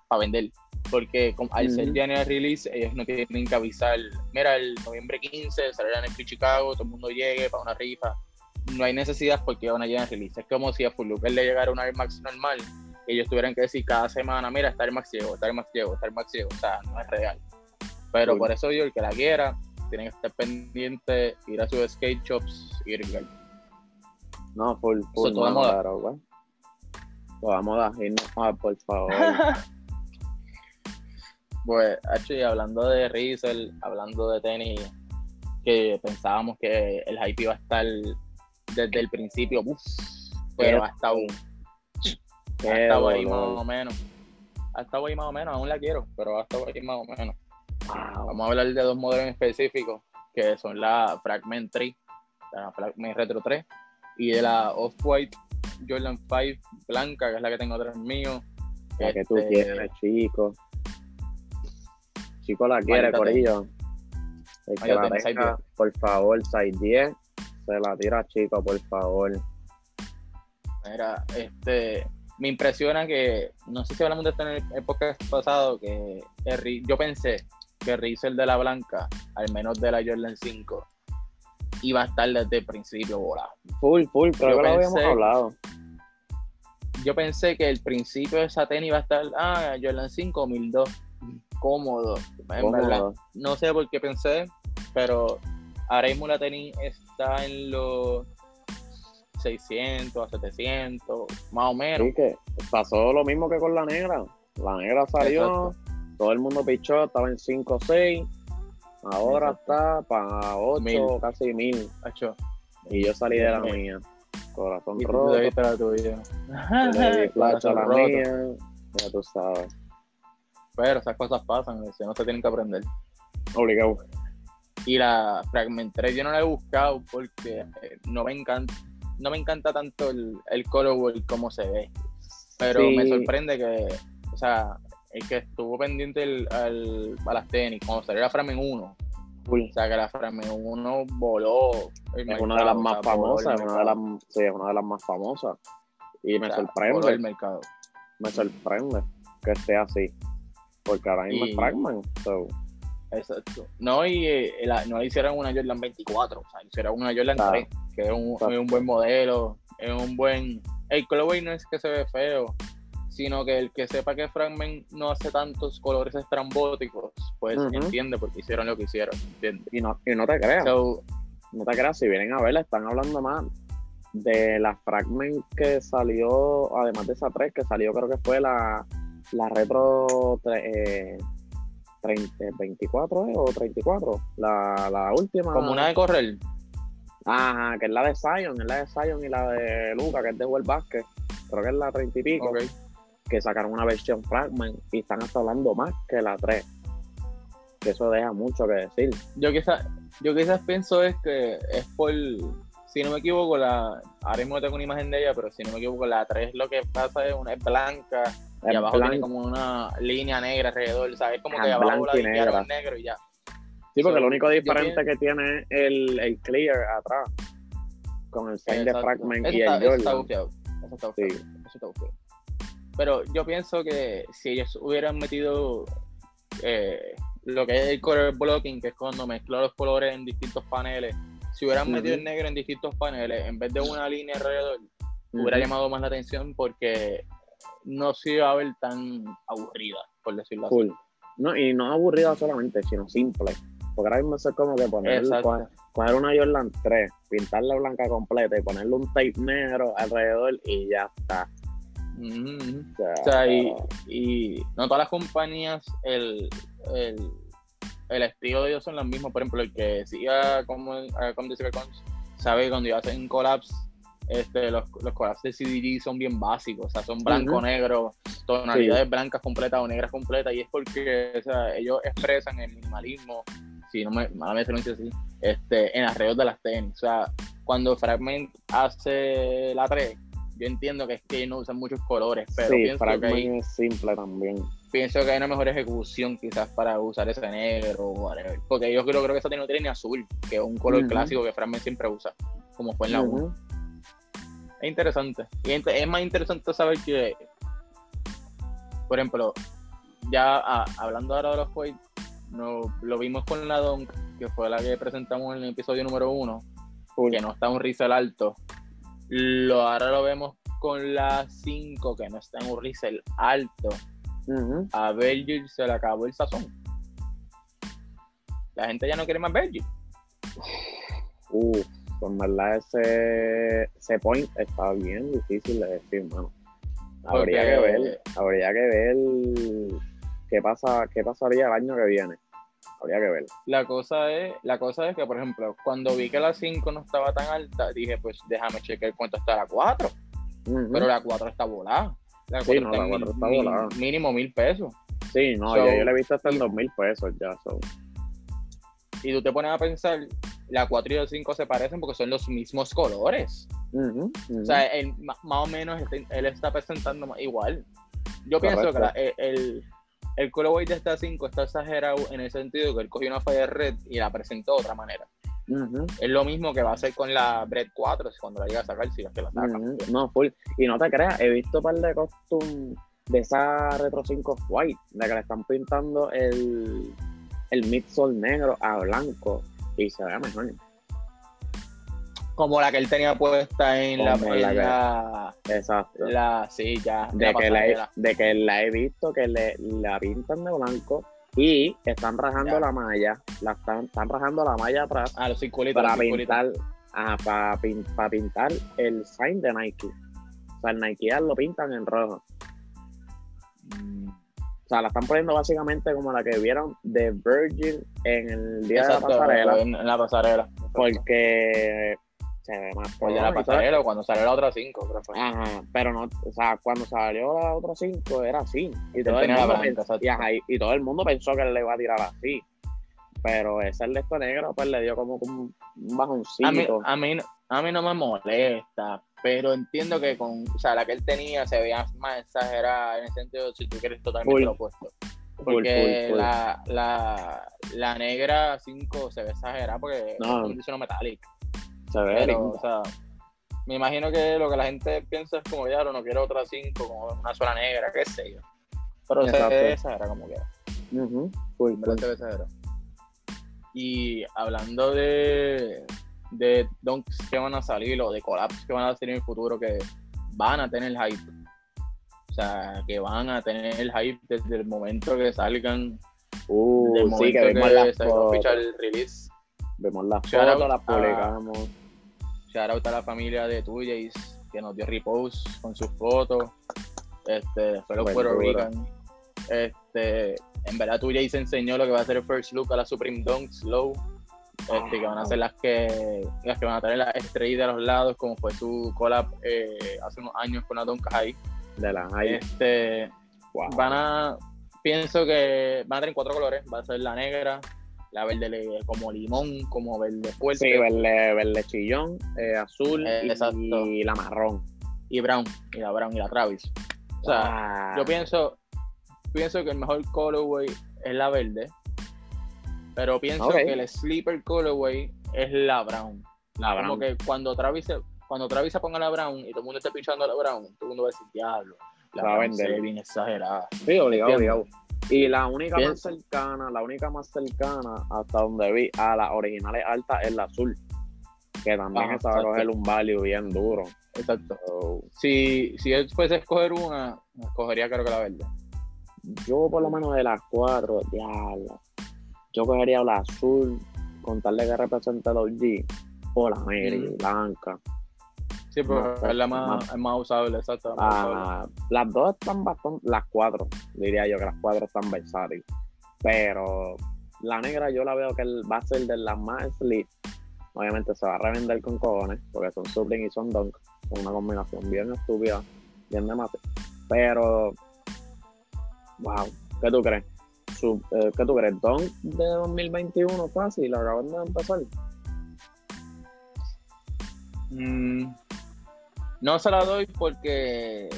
Speaker 1: para vender. Porque al ser general release, ellos no tienen que avisar, mira, el noviembre 15 saldrá en el Chicago, todo el mundo llegue para una rifa. No hay necesidad porque van a llegar release. Es como si a Full le llegara una Air Max normal ellos tuvieran que decir cada semana, mira, está el Max ciego, está el Max ciego, está el Max ciego, o sea, no es real. Pero por eso yo, el que la quiera, tiene que estar pendiente, ir a sus skate shops y ir
Speaker 2: No, full, full,
Speaker 1: toda
Speaker 2: moda. Claro. Toda moda, no, por favor.
Speaker 1: pues, actually, hablando de Riesel, hablando de tenis, que pensábamos que el hype iba a estar desde el principio, uff, pero hasta un ha estado ahí más o menos. Ha estado ahí más o menos, aún la quiero, pero ha estado ahí más o menos. Vamos a hablar de dos modelos específicos. que son la Fragment 3, la Fragment Retro 3, y de la Off-White Jordan 5 blanca, que es la que tengo atrás mío.
Speaker 2: La que tú
Speaker 1: Este,
Speaker 2: quieres, chico. Chico la quiere. Corillo. El que
Speaker 1: Mándate
Speaker 2: la
Speaker 1: en size
Speaker 2: tenga, por favor, 610, se la tira, chico, por favor.
Speaker 1: Mira, este, me impresiona que, no sé si hablamos de esto en el, el podcast pasado, que el yo pensé que el Riesel de la Blanca, al menos de la Jordan 5, iba a estar desde el principio volado.
Speaker 2: Full, full, creo
Speaker 1: Yo
Speaker 2: lo habíamos hablado.
Speaker 1: Yo pensé que el principio de esa tenis iba a estar, ah, Jordan 5 1002, cómodo. En
Speaker 2: Cómodo.
Speaker 1: verdad, no sé por qué pensé, pero ahora mismo la tenis está en los 600 a 700, más o menos.
Speaker 2: Sí, que pasó lo mismo que con la negra. La negra salió, todo el mundo pichó, estaba en 5 o 6. Ahora
Speaker 1: Exacto.
Speaker 2: está para 8,
Speaker 1: Mil.
Speaker 2: casi 1000.
Speaker 1: Hacho,
Speaker 2: Y yo salí de la
Speaker 1: Mil.
Speaker 2: mía. Corazón
Speaker 1: y tú
Speaker 2: roto.
Speaker 1: te la tuya.
Speaker 2: yo le di flash a la
Speaker 1: roto.
Speaker 2: mía. Ya tú sabes.
Speaker 1: Pero esas cosas pasan, si no se tienen que aprender.
Speaker 2: Obligado.
Speaker 1: Y la Fragment 3 yo no la he buscado porque eh, no me encanta, no me encanta tanto el, el colorway como se ve. Pero
Speaker 2: Sí.
Speaker 1: me sorprende que, o sea, el que estuvo pendiente el- al- a las tenis, cuando salió la Fragment 1,
Speaker 2: Full.
Speaker 1: o sea, que la Fragment 1 voló. el
Speaker 2: Es una de las más
Speaker 1: o sea, voló el
Speaker 2: famosas, es una de las,
Speaker 1: mercado.
Speaker 2: sí, es una de las más famosas. Y me
Speaker 1: sea,
Speaker 2: sorprende,
Speaker 1: el mercado.
Speaker 2: me sorprende que esté así. Porque ahora mismo
Speaker 1: Y-
Speaker 2: es Fragment. So,
Speaker 1: Exacto. No, y eh, la- no le hicieron una Jordan 24, o sea, hicieron una Jordan
Speaker 2: Claro.
Speaker 1: 3, que es un, es un buen modelo, es un buen... El colorway no es que se ve feo, sino que el que sepa que Fragment no hace tantos colores estrambóticos, pues entiende por qué hicieron lo que hicieron, ¿entiendes?
Speaker 2: y, no, y no te creas,
Speaker 1: So,
Speaker 2: no te creas, si vienen a verla, están hablando más de la Fragment que salió, además de esa 3, que salió creo que fue la, la Retro tre- eh, 30, 24 ¿eh? o 34, la, la última.
Speaker 1: como una de correr,
Speaker 2: Ajá, que es la de Zion, es la de Zion y la de Luca, que es de World Basket. Creo que es la 30 y pico,
Speaker 1: ok.
Speaker 2: que sacaron una versión Fragment y están hasta hablando más que la 3. Que eso deja mucho que decir.
Speaker 1: Yo quizás, yo quizás pienso es que es por, si no me equivoco, la, ahora mismo tengo una imagen de ella, pero si no me equivoco, la 3 lo que pasa es una es blanca y abajo tiene
Speaker 2: blanco.
Speaker 1: como una línea negra alrededor, ¿sabes? Como que abajo
Speaker 2: blanco
Speaker 1: la negro y ya.
Speaker 2: Sí, porque
Speaker 1: So,
Speaker 2: lo único diferente que tiene es el, el clear atrás. Con el sign de. Fragment
Speaker 1: Eso
Speaker 2: y
Speaker 1: está,
Speaker 2: el
Speaker 1: eso está
Speaker 2: Jordan.
Speaker 1: bufiado. Eso está
Speaker 2: Sí.
Speaker 1: bufiado. Eso está bufiado. Pero yo pienso que si ellos hubieran metido eh, lo que es el color blocking, que es cuando mezclan los colores en distintos paneles, si hubieran metido el negro en distintos paneles, en vez de una línea alrededor, hubiera llamado más la atención porque no se iba a ver tan aburrida, por decirlo así.
Speaker 2: No, y no aburrida solamente, sino simple. Porque ahora mismo es como que poner, coger, coger una Jordan 3, pintarla blanca completa y ponerle un tape negro alrededor y ya está.
Speaker 1: Ujú.
Speaker 2: O sea,
Speaker 1: O sea, y, y no todas las compañías, el, el, el estilo de ellos son los mismos. Por ejemplo, el que siga como, eh, como sabe que cuando hacen collabs, este, los, los collabs de CDG son bien básicos, o sea, son blanco-negro, tonalidades blancas completas o negras completas, y es porque o sea, ellos expresan el minimalismo, si no me, mala lo dice así, este, en alrededor de las tenis. O sea, cuando Fragment hace la 3, yo entiendo que es que no usan muchos colores, pero
Speaker 2: sí,
Speaker 1: pienso que hay
Speaker 2: es simple también.
Speaker 1: pienso que hay una mejor ejecución quizás para usar ese negro o whatever. Porque yo creo, creo que esa tiene no tiene ni azul, que es un color clásico que Fragment siempre usa, como fue en la 1. Es interesante. Y es más interesante saber que, por ejemplo, ya ah, hablando ahora de los White, no, lo vimos con la Dunk, que fue la que presentamos en el episodio número 1,
Speaker 2: Full.
Speaker 1: que no está un risel alto. Lo, ahora lo vemos con la 5, que no está en un risel alto.
Speaker 2: Ujú.
Speaker 1: a Virgil se le acabó el sazón. La gente ya no quiere más Virgil.
Speaker 2: Uf, pues en verdad ese, ese point está bien difícil de decir, mano. Habría que ver, habría que ver qué pasa, qué pasaría el año que viene. Habría que ver.
Speaker 1: La cosa es, la cosa es que, por ejemplo, cuando vi que la 5 no estaba tan alta, dije, pues déjame chequear cuánto está la 4.
Speaker 2: Ujú.
Speaker 1: Pero la 4 está volada. La
Speaker 2: Sí,
Speaker 1: 4
Speaker 2: no,
Speaker 1: está
Speaker 2: la
Speaker 1: en
Speaker 2: 4 está
Speaker 1: mil-
Speaker 2: volada.
Speaker 1: mínimo mil pesos.
Speaker 2: Sí, no,
Speaker 1: So,
Speaker 2: yo, yo le he visto hasta en dos mil pesos ya. so.
Speaker 1: y tú te pones a pensar, la 4 y la 5 se parecen porque son los mismos colores. O sea, él, más o menos él está presentando igual. Yo pienso que la- el, el, colorway de esta 5 está exagerado en el sentido que él cogió una falla red y la presentó de otra manera. Es lo mismo que va a hacer con la Bread 4 cuando la llegue a sacar, si es que la saca.
Speaker 2: No, full. Y no te creas, he visto un par de costumes de esa Retro 5 White, de que le están pintando el, el midsole negro a blanco y se ve mejor.
Speaker 1: Como la que él tenía puesta en la,
Speaker 2: Como la que-
Speaker 1: la,
Speaker 2: Exacto.
Speaker 1: la- sí, ya.
Speaker 2: de, que la he, de que la he visto que le, la pintan de blanco y están rajando
Speaker 1: Ya.
Speaker 2: la malla, la están, están rajando la malla atrás
Speaker 1: Ah, los circulitos.
Speaker 2: para
Speaker 1: los circulitos.
Speaker 2: pintar, ajá, para, pin- para pintar el sign de Nike. O sea, el Nike lo pintan en rojo. O sea, la están poniendo básicamente como la que vieron de Virgin en el día
Speaker 1: Exacto,
Speaker 2: de la pasarela,
Speaker 1: en, en la pasarela.
Speaker 2: porque se ve más
Speaker 1: Pues de la pasarela o cuando salió la otra 5, creo que fue.
Speaker 2: Ajá, pero no, o sea, cuando salió la otra 5 era así. Y todo, el mundo
Speaker 1: blanca,
Speaker 2: pens-
Speaker 1: exacto.
Speaker 2: y, ajá, y- y todo el mundo pensó que él le iba a tirar así. Pero ese el de negro, pues le dio como un, un bajoncito.
Speaker 1: A mí, a, mí, a mí no me molesta, pero entiendo que con, o sea, la que él tenía se veía más exagerada en el sentido si tú quieres totalmente lo opuesto. Porque
Speaker 2: full, full.
Speaker 1: La, la, la negra 5 se ve exagerada porque
Speaker 2: No.
Speaker 1: es un diseño metálico.
Speaker 2: se ve
Speaker 1: Pero, o sea, me imagino que lo que la gente piensa es como ya, no quiero otra 5, como una sola negra, qué sé yo. Pero se ve exagerada como quiera. Verdad
Speaker 2: full.
Speaker 1: se ve exagerado. Y hablando de, de donks que van a salir o de collabs que van a salir en el futuro que van a tener hype. O sea, que van a tener el hype desde el momento que salgan,
Speaker 2: Uh,
Speaker 1: desde el
Speaker 2: sí, que
Speaker 1: momento que
Speaker 2: las
Speaker 1: se
Speaker 2: fotos.
Speaker 1: oficial el release.
Speaker 2: Vimos las
Speaker 1: Shout
Speaker 2: fotos,
Speaker 1: out
Speaker 2: las publicamos.
Speaker 1: Shout out a la familia de Tuyes que nos dio repost con sus fotos. Este, fue los Puerto. Rican. Este, en verdad Tuyes enseñó lo que va a ser el first look a la Supreme Dunks Low. Este, que van a ser las que las que van a tener las estrellas de los lados, como fue su collab eh, hace unos años con la Dunk High.
Speaker 2: De las high.
Speaker 1: Este,
Speaker 2: Wow.
Speaker 1: van a, pienso que van a tener cuatro colores. Va a ser la negra, la verde como limón, como verde fuerte.
Speaker 2: Sí, verde, verde chillón, eh, azul
Speaker 1: Eh,
Speaker 2: y,
Speaker 1: exacto.
Speaker 2: y la marrón.
Speaker 1: y brown, y la brown y la Travis. O sea,
Speaker 2: Ah,
Speaker 1: yo pienso, pienso que el mejor colorway es la verde, pero pienso que el sleeper colorway es la brown.
Speaker 2: la
Speaker 1: Como que cuando Travis se, cuando Travis se ponga la brown y todo el mundo esté pichando la brown, todo el mundo va a decir, diablo, la
Speaker 2: Va a vender.
Speaker 1: ve bien exagerada.
Speaker 2: Sí, obligado, obligado. Y la única más cercana, la única más cercana hasta donde vi a las originales altas es la azul. Que también esa va a coger un value bien duro.
Speaker 1: Exacto.
Speaker 2: So,
Speaker 1: Si, si él fuese a escoger una, escogería creo que la verde.
Speaker 2: yo por lo menos de las cuatro, diablo. Yo cogería la azul, con tal de que represente los G, o la negra y
Speaker 1: Ujú.
Speaker 2: blanca.
Speaker 1: Sí, pero es la más,
Speaker 2: más-
Speaker 1: es más usable, exacto.
Speaker 2: Ah, las dos están bastante, las cuatro, diría yo que las cuatro están versátiles. Pero la negra yo la veo que va a ser de las más sleek. Obviamente se va a revender con cojones, porque son Supreme y son Dunk. Son una combinación bien estúpida, bien de mate. Pero, wow, ¿qué tú crees? Su- eh, ¿Qué tú crees? ¿Dunk de 2021 fácil? Acaban de empezar.
Speaker 1: Mm, no se la doy porque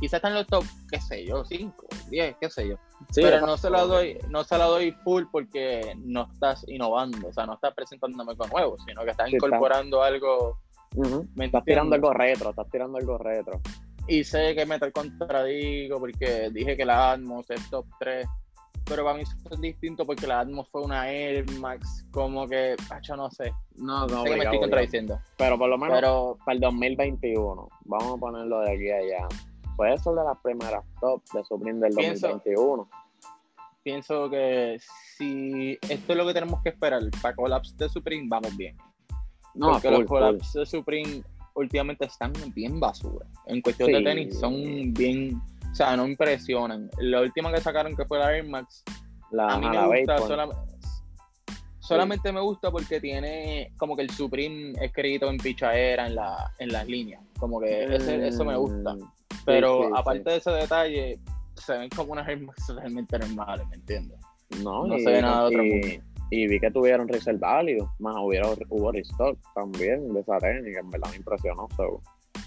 Speaker 1: quizás está en los top, qué sé yo, 5, 10, qué sé yo.
Speaker 2: Sí,
Speaker 1: pero no se la doy, no se la doy full porque no estás innovando, o sea, no estás presentándome algo nuevo, sino que estás
Speaker 2: Sí, está.
Speaker 1: incorporando algo.
Speaker 2: Ujú.
Speaker 1: ¿me
Speaker 2: Estás tirando algo retro, estás tirando algo retro.
Speaker 1: Y sé que me contradigo porque dije que la Atmos es top 3, pero para mí eso es distinto porque la Atmos fue una Air Max, como que, yo no sé,
Speaker 2: No, no,
Speaker 1: sé que me estoy contradiciendo,
Speaker 2: Pero por lo menos
Speaker 1: pero
Speaker 2: para el 2021, vamos a ponerlo de aquí a allá. Puede ser de las primeras top de Supreme del
Speaker 1: Pienso-
Speaker 2: 2021.
Speaker 1: pienso que si esto es lo que tenemos que esperar para collabs de Supreme, vamos bien.
Speaker 2: No,
Speaker 1: porque
Speaker 2: full,
Speaker 1: los collabs de Supreme últimamente están bien basura. En cuestión de
Speaker 2: Sí.
Speaker 1: tenis son bien, o sea, no impresionan. La última que sacaron que fue la Air Max.
Speaker 2: La,
Speaker 1: a mí me gusta, solam- solamente me gusta porque tiene como que el Supreme escrito en pichadera en, la, en las líneas. Como que ese- eso me gusta.
Speaker 2: Mm,
Speaker 1: Pero
Speaker 2: sí,
Speaker 1: aparte de ese detalle, se ven como unas Air Max realmente normales, ¿me entiendes?
Speaker 2: No,
Speaker 1: no
Speaker 2: y,
Speaker 1: se ve nada de otro mundo.
Speaker 2: Y vi que tuvieron reserve value, más hubo, hubo restock también de esa técnica, en verdad me impresionó.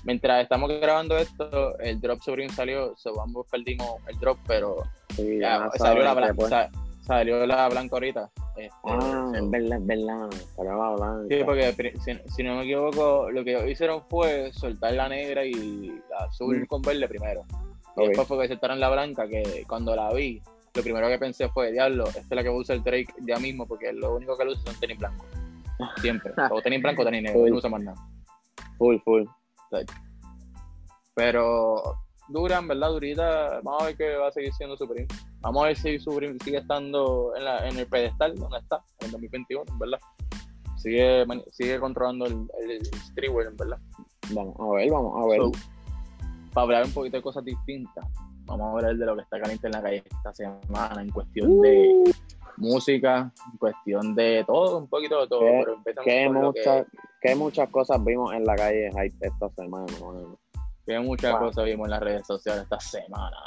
Speaker 1: Mientras estamos grabando esto, el drop Supreme salió, so ambos perdimos el drop, pero
Speaker 2: Sí,
Speaker 1: ya,
Speaker 2: ya
Speaker 1: salió, la blanca,
Speaker 2: pues,
Speaker 1: sa- salió la blanca ahorita. Este,
Speaker 2: Ah, es verdad, es verdad. Salió la blanca.
Speaker 1: Sí, porque si, si no me equivoco, lo que hicieron fue soltar la negra y la azul
Speaker 2: Mm.
Speaker 1: con verde primero. Y después fue que soltaron la blanca, que cuando la vi, lo primero que pensé fue, diablo, esta es la que va a usar el Drake ya mismo, porque lo único que lo usa son tenis blancos. Siempre. o tenis blanco o tenis negro, no usa más nada.
Speaker 2: Full, full.
Speaker 1: Pero dura, en verdad, durita, vamos a ver qué va a seguir siendo Supreme. Vamos a ver si Supreme sigue estando en, la, en el pedestal donde está, en el 2021, en verdad. Sigue, sigue controlando el, el streetwear, en verdad.
Speaker 2: Vamos a ver, vamos a ver.
Speaker 1: So, para hablar un poquito de cosas distintas, vamos a hablar de lo que está caliente en la calle esta semana en cuestión de música, en cuestión de todo, un poquito de todo.
Speaker 2: ¿Qué-
Speaker 1: pero empezamos
Speaker 2: que
Speaker 1: con lo
Speaker 2: que muchas cosas vimos en la calle hype esta semana, mano.
Speaker 1: que, muchas
Speaker 2: Wow.
Speaker 1: cosas vimos en las redes sociales esta semana.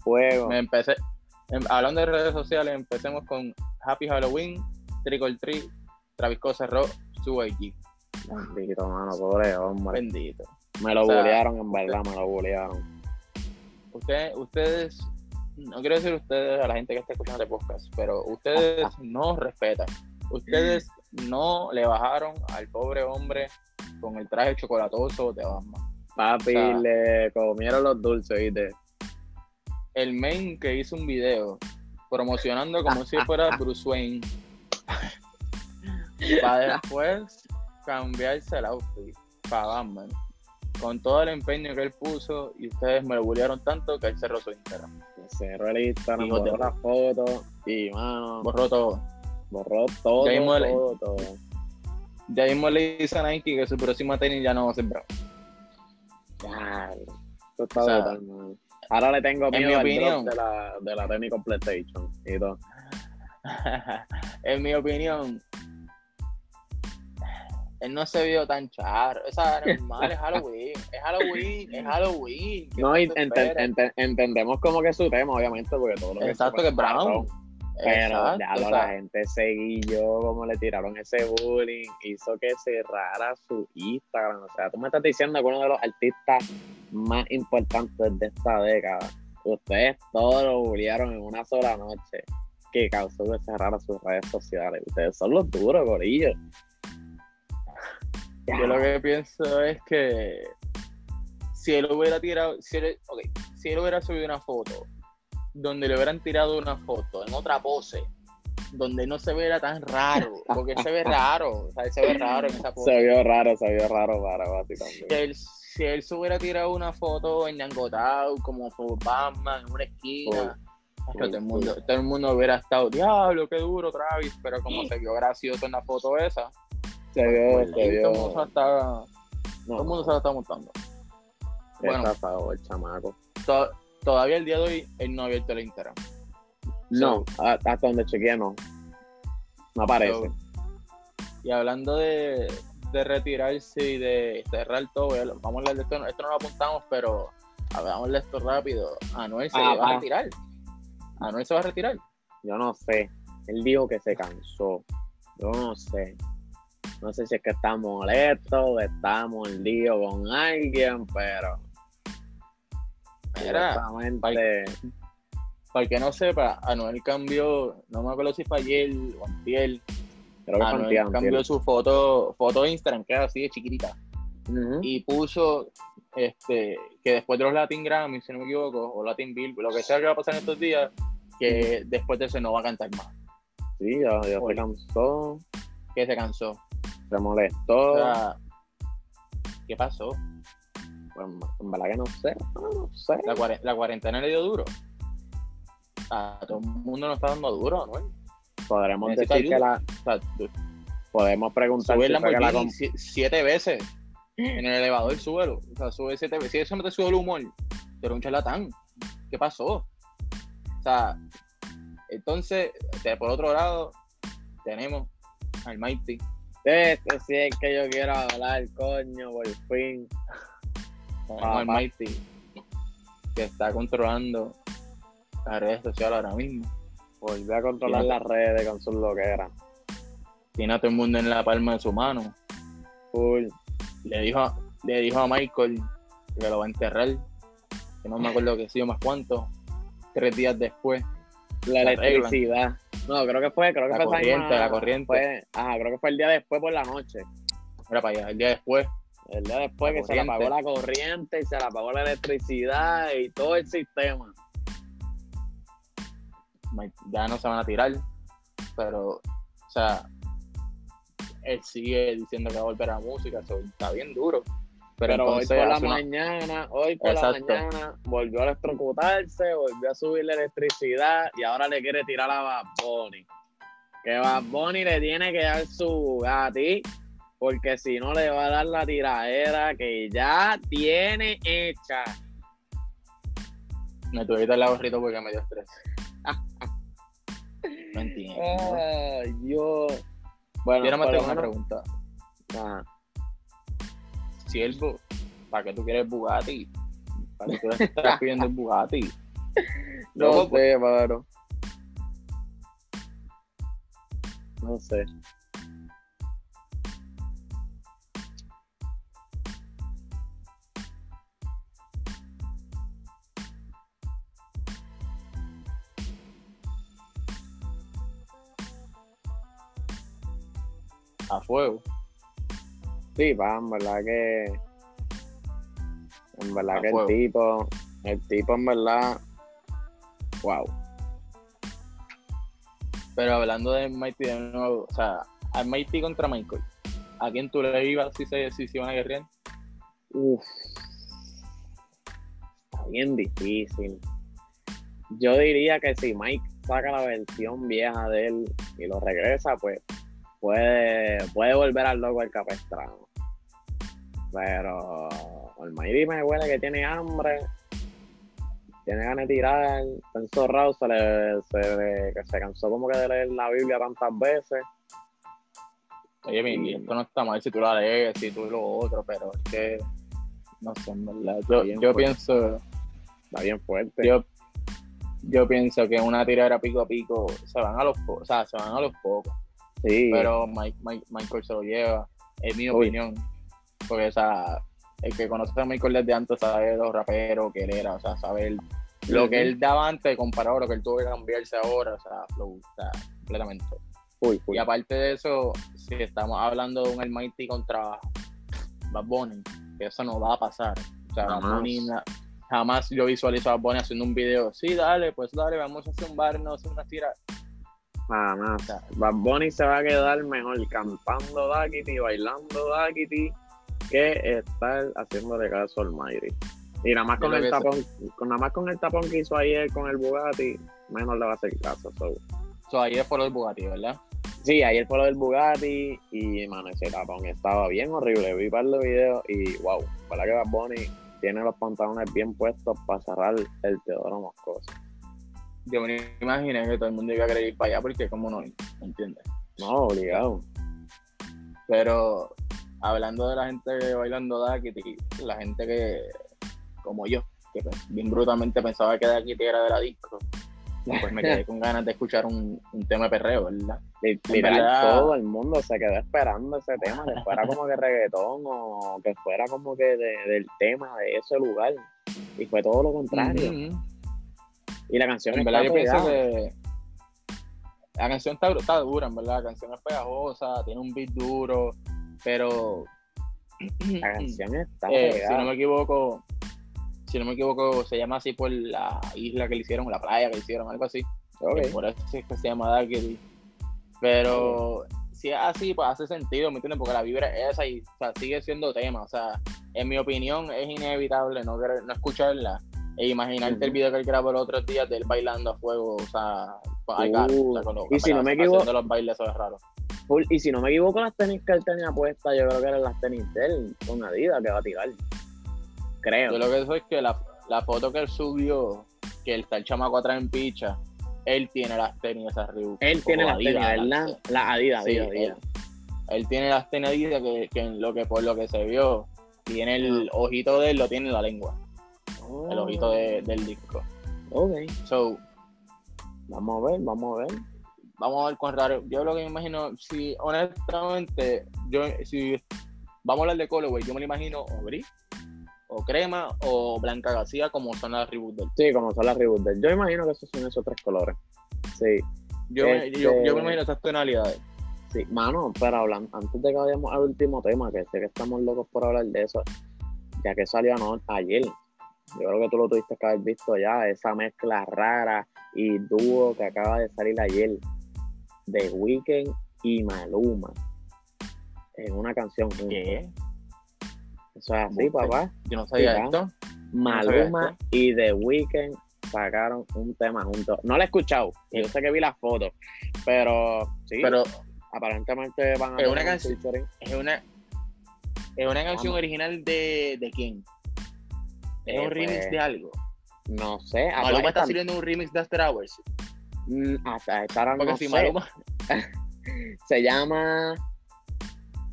Speaker 2: Fuego.
Speaker 1: Me empecé, em- hablando de redes sociales, empecemos con Happy Halloween, Trick or Treat, Travis Scott cerró su IG.
Speaker 2: Bendito, mano, pobre hombre.
Speaker 1: Bendito.
Speaker 2: Me lo
Speaker 1: o sea,
Speaker 2: bulearon, en verdad, me lo bulearon.
Speaker 1: Ustedes, ustedes, no quiero decir ustedes a la gente que está escuchando este podcast, pero ustedes no respetan. Ustedes no le bajaron al pobre hombre con el traje chocolatoso de Batman.
Speaker 2: Papi,
Speaker 1: O sea,
Speaker 2: le comieron los dulces, ¿viste?
Speaker 1: El main que hizo un video promocionando como si fuera Bruce Wayne para después cambiarse el outfit para Batman con todo el empeño que él puso y ustedes me lo bullearon tanto que él cerró su Instagram.
Speaker 2: Cerró el Instagram, borró la foto y, mano,
Speaker 1: Borró todo.
Speaker 2: Borró todo,
Speaker 1: Ya mismo le-
Speaker 2: todo, todo.
Speaker 1: Ya mismo le dice a Nike que su próxima tenis ya no va a ser brown.
Speaker 2: Ya, esto está
Speaker 1: O sea,
Speaker 2: brutal, mano. Ahora le tengo
Speaker 1: en
Speaker 2: miedo
Speaker 1: mi
Speaker 2: al
Speaker 1: opinión-
Speaker 2: de la, de la tenis con PlayStation y todo.
Speaker 1: en mi opinión, él no se vio tan charro. O sea, normal, es Halloween. Es Halloween, es Halloween. ¿Qué
Speaker 2: No, ente-
Speaker 1: espera?
Speaker 2: ente- entendemos como que es su tema, obviamente, porque todo lo que
Speaker 1: Exacto, que es brown.
Speaker 2: Pero ya
Speaker 1: o
Speaker 2: lo,
Speaker 1: sea,
Speaker 2: la gente seguilló, como le tiraron ese bullying, hizo que cerrara su Instagram. O sea, tú me estás diciendo que uno de los artistas más importantes de esta década, ustedes todos lo bullearon en una sola noche, que causó que cerrara sus redes sociales. Ustedes son los duros, gorillo.
Speaker 1: Yo lo que pienso es que si él hubiera tirado, si él, ok, si él hubiera subido una foto donde le hubieran tirado una foto en otra pose, donde no se viera tan raro, porque se ve raro, o sea, él se ve raro en esa pose.
Speaker 2: Se vio raro, se vio raro para
Speaker 1: Si
Speaker 2: básicamente.
Speaker 1: él, si él se hubiera tirado una foto en Yangotao, como por Batman, en una esquina,
Speaker 2: Uy,
Speaker 1: todo, el
Speaker 2: uy,
Speaker 1: mundo, todo el mundo hubiera estado, diablo, qué duro, Travis, pero como se vio gracioso en la foto esa,
Speaker 2: Se vio,
Speaker 1: pues,
Speaker 2: se
Speaker 1: todo el
Speaker 2: vio.
Speaker 1: mundo se la está- todo el mundo
Speaker 2: No,
Speaker 1: se la está montando. bueno.
Speaker 2: zafado el chamaco.
Speaker 1: To- todavía el día de hoy él no ha abierto el Instagram.
Speaker 2: No, a- hasta donde chequeé no. No aparece.
Speaker 1: So, y hablando de, de retirarse y de cerrar todo, vamos a hablar de esto, esto no lo apuntamos, pero hablamos de esto rápido. Anuel se
Speaker 2: Ah,
Speaker 1: va a retirar. Anuel se va a retirar.
Speaker 2: Yo no sé. Él dijo que se cansó. Yo no sé. No sé si es que está molesto o está mordido con alguien, pero.
Speaker 1: Para el que no sepa, Anuel cambió, no me acuerdo si fue ayer o antier,
Speaker 2: creo que
Speaker 1: Anuel
Speaker 2: antier,
Speaker 1: cambió
Speaker 2: antier.
Speaker 1: su foto, foto de Instagram, que era así de chiquitita. Y puso este que después de los Latin Grammy, si no me equivoco, o Latin Bill, lo que sea que va a pasar en estos días, que después de eso no va a cantar más,
Speaker 2: Sí, ya, ya se cansó,
Speaker 1: que se cansó.
Speaker 2: se molestó.
Speaker 1: O sea, ¿qué pasó?
Speaker 2: Pues, en verdad que no sé. No, sé.
Speaker 1: La, cuare- la cuarentena le dio duro. A todo el mundo nos está dando duro, ¿no?
Speaker 2: Podremos
Speaker 1: Necesita
Speaker 2: decir que la.
Speaker 1: O sea, tú-
Speaker 2: Podemos preguntar si la
Speaker 1: siete veces en el elevador, súbelo. O sea, sube siete veces. Si eso no te sube el humor, pero un charlatán. ¿Qué pasó? O sea, entonces, por otro lado, tenemos al Mighty.
Speaker 2: Este sí es que yo quiero hablar, coño, por fin.
Speaker 1: Tenemos al
Speaker 2: Papá.
Speaker 1: Mighty que está controlando las redes sociales ahora mismo.
Speaker 2: Volvió a controlar las redes con sus loqueras.
Speaker 1: Tiene a todo el mundo en la palma de su mano.
Speaker 2: Full.
Speaker 1: Le dijo, le dijo a Michael que lo va a enterrar. Que no me acuerdo que sí o más cuánto. Tres días después.
Speaker 2: La electricidad. No, creo que fue, creo que
Speaker 1: La
Speaker 2: fue esa
Speaker 1: corriente,
Speaker 2: misma-
Speaker 1: la corriente.
Speaker 2: fue- ajá, creo que fue el día después por la noche.
Speaker 1: Era para allá. El día después.
Speaker 2: El día después
Speaker 1: La
Speaker 2: que se le apagó la corriente y se le apagó la electricidad y todo el sistema.
Speaker 1: Ya no se van a tirar, pero, o sea, él sigue diciendo que va a volver a la música, eso está bien duro. Pero,
Speaker 2: Pero, hoy por la
Speaker 1: una-
Speaker 2: mañana, hoy por
Speaker 1: Exacto.
Speaker 2: la mañana volvió a electrocutarse, volvió a subir la electricidad y ahora le quiere tirar a Bad Bunny. Que Bad Bunny le tiene que dar su gati porque si no le va a dar la tiradera que ya tiene hecha.
Speaker 1: me tuve que quitar la gorrita porque me dio estrés. no entiendo.
Speaker 2: Ay, Dios. Bueno,
Speaker 1: Yo
Speaker 2: por lo
Speaker 1: tengo una pregunta.
Speaker 2: Ajá.
Speaker 1: Siervo, ¿para qué tú quieres Bugatti? ¿Para qué tú le estás pidiendo el Bugatti?
Speaker 2: No
Speaker 1: pues.
Speaker 2: sé, mano. No sé.
Speaker 1: A fuego.
Speaker 2: Sí, pa, en verdad que. En verdad
Speaker 1: A
Speaker 2: que
Speaker 1: fuego.
Speaker 2: el tipo. El tipo, en verdad. Wow.
Speaker 1: Pero hablando de Mighty de nuevo, o sea, al Mighty contra Michael, ¿a quién tú le ibas si se, si se iban a guerrear?
Speaker 2: Uf. Está bien difícil. Yo diría que si Mike saca la versión vieja de él y lo regresa, pues puede, puede volver al loco el capestrano. Pero el Mighty me huele que tiene hambre, tiene ganas de tirar, está enzorrado, se le, se le- que se cansó como que de leer la Biblia tantas veces.
Speaker 1: Oye, mi, esto no está mal si tú la lees, si tú lo otro, pero es que, no sé, en verdad. Yo, pienso,
Speaker 2: Está bien fuerte.
Speaker 1: yo, yo pienso que una tiradera pico a pico se van a los o sea, se van a los pocos.
Speaker 2: Sí,
Speaker 1: Pero Mike, Mike- Michael se lo lleva, es mi
Speaker 2: Uy.
Speaker 1: opinión. Porque, o sea, el que conoce a Michael desde antes sabe los raperos que él era, o sea, sabe el- lo que él daba antes comparado a lo que él tuvo que cambiarse ahora, o sea, lo gusta completamente.
Speaker 2: Uy, uy.
Speaker 1: Y aparte de eso, si estamos hablando de un Almighty contra Bad Bunny, que eso no va a pasar. O sea,
Speaker 2: Jamás.
Speaker 1: Bunny jamás yo visualizo a Bad Bunny haciendo un video. Sí, dale, pues dale, vamos a hacer un bar, no hacer una tira.
Speaker 2: Nada más. Bad Bunny se va a quedar mejor cantando Daquiti, bailando Daquiti, que estar haciéndole caso al Mighty. Y nada más con
Speaker 1: lo
Speaker 2: el tapón, con nada más con el tapón que hizo ayer con el Bugatti, menos le va a hacer caso. so.
Speaker 1: So, ahí es por el Bugatti, ¿verdad?
Speaker 2: Sí, ayer fue lo del Bugatti y mano, ese tapón estaba bien horrible. Vi un par de videos y wow, para que Bad Bunny tiene los pantalones bien puestos para cerrar el Teodoro Moscoso.
Speaker 1: Yo me imaginé que todo el mundo iba a querer ir para allá porque como no, ¿me entiendes?
Speaker 2: No, obligado.
Speaker 1: Pero hablando de la gente bailando Daquiti, la gente que, como yo, que bien brutalmente pensaba que Daquiti era de la disco, pues me quedé con ganas de escuchar un, un tema de perreo, ¿verdad?
Speaker 2: Literal,
Speaker 1: verdad-
Speaker 2: todo el mundo se quedó esperando ese tema, que fuera como que reggaetón o que fuera como que de- del tema de ese lugar. Y fue todo lo contrario.
Speaker 1: Ujú.
Speaker 2: Y la canción
Speaker 1: En
Speaker 2: está
Speaker 1: verdad yo pienso
Speaker 2: pegada.
Speaker 1: que la canción está, está dura, en verdad, la canción es pegajosa, tiene un beat duro, pero
Speaker 2: La canción está
Speaker 1: eh, si no me equivoco, si no me equivoco, se llama así por la isla que le hicieron, la playa que le hicieron, algo así. Que Por eso es que se llama Darkedy. Pero si es así, pues hace sentido, ¿me entiendes? Porque la vibra es esa y o sea, sigue siendo tema. O sea, en mi opinión es inevitable no, querer- no escucharla e imaginarte el video que él grabó el otro día de él bailando a fuego, o sea, gato, o sea, con los-
Speaker 2: Uh, y si no me equivoco-
Speaker 1: los bailes, eso es raro.
Speaker 2: Full- Y si no me equivoco, las tenis que él tenía puestas, yo creo que eran las tenis de él, con Adidas, que va a tirar. Creo.
Speaker 1: Yo lo que sé es que la, la foto que él subió, que está el chamaco atrás en picha, él tiene las tenis esas Reebok.
Speaker 2: Él tiene las tenis,
Speaker 1: Adidas,
Speaker 2: ¿verdad?
Speaker 1: las-
Speaker 2: Adidas,
Speaker 1: Sí,
Speaker 2: Adidas,
Speaker 1: él, él tiene las tenis Adidas que, que en lo que por lo que se vio, tiene el ojito de él, lo tiene en la lengua, el ojito de- del disco.
Speaker 2: Ok.
Speaker 1: So,
Speaker 2: Vamos a ver, vamos a ver.
Speaker 1: Vamos a ver cuán raro. Yo lo que me imagino, si honestamente, yo si vamos a hablar de Colorway, yo me lo imagino o gris, o crema, o blanca García, como son las reboot del.
Speaker 2: Sí, como son las reboot del. Yo imagino que esos son esos tres colores. Sí.
Speaker 1: Yo, me- yo, yo
Speaker 2: Este-
Speaker 1: me imagino esas tonalidades.
Speaker 2: Sí, mano, pero hablando, antes de que vayamos al último tema, que sé que estamos locos por hablar de eso, ya que salió ano- ayer, yo creo que tú lo tuviste que haber visto ya, esa mezcla rara y dúo que acaba de salir ayer de Weekend y Maluma en una canción.
Speaker 1: ¿Qué?
Speaker 2: Eso es así, papá.
Speaker 1: Yo no sabía
Speaker 2: Sí,
Speaker 1: esto.
Speaker 2: Maluma y The Weeknd sacaron un tema juntos. No lo he escuchado, yo sé que vi las fotos, pero sí,
Speaker 1: Pero
Speaker 2: aparentemente van a
Speaker 1: Es una
Speaker 2: un
Speaker 1: canción- es una, es una canción original de, de quién? Es un remix
Speaker 2: pues,
Speaker 1: de algo.
Speaker 2: No sé.
Speaker 1: Maluma está
Speaker 2: estas-
Speaker 1: haciendo un remix de After Hours.
Speaker 2: Mm, Hasta esta hora
Speaker 1: Porque
Speaker 2: no
Speaker 1: si
Speaker 2: sé.
Speaker 1: Maluma.
Speaker 2: Se llama.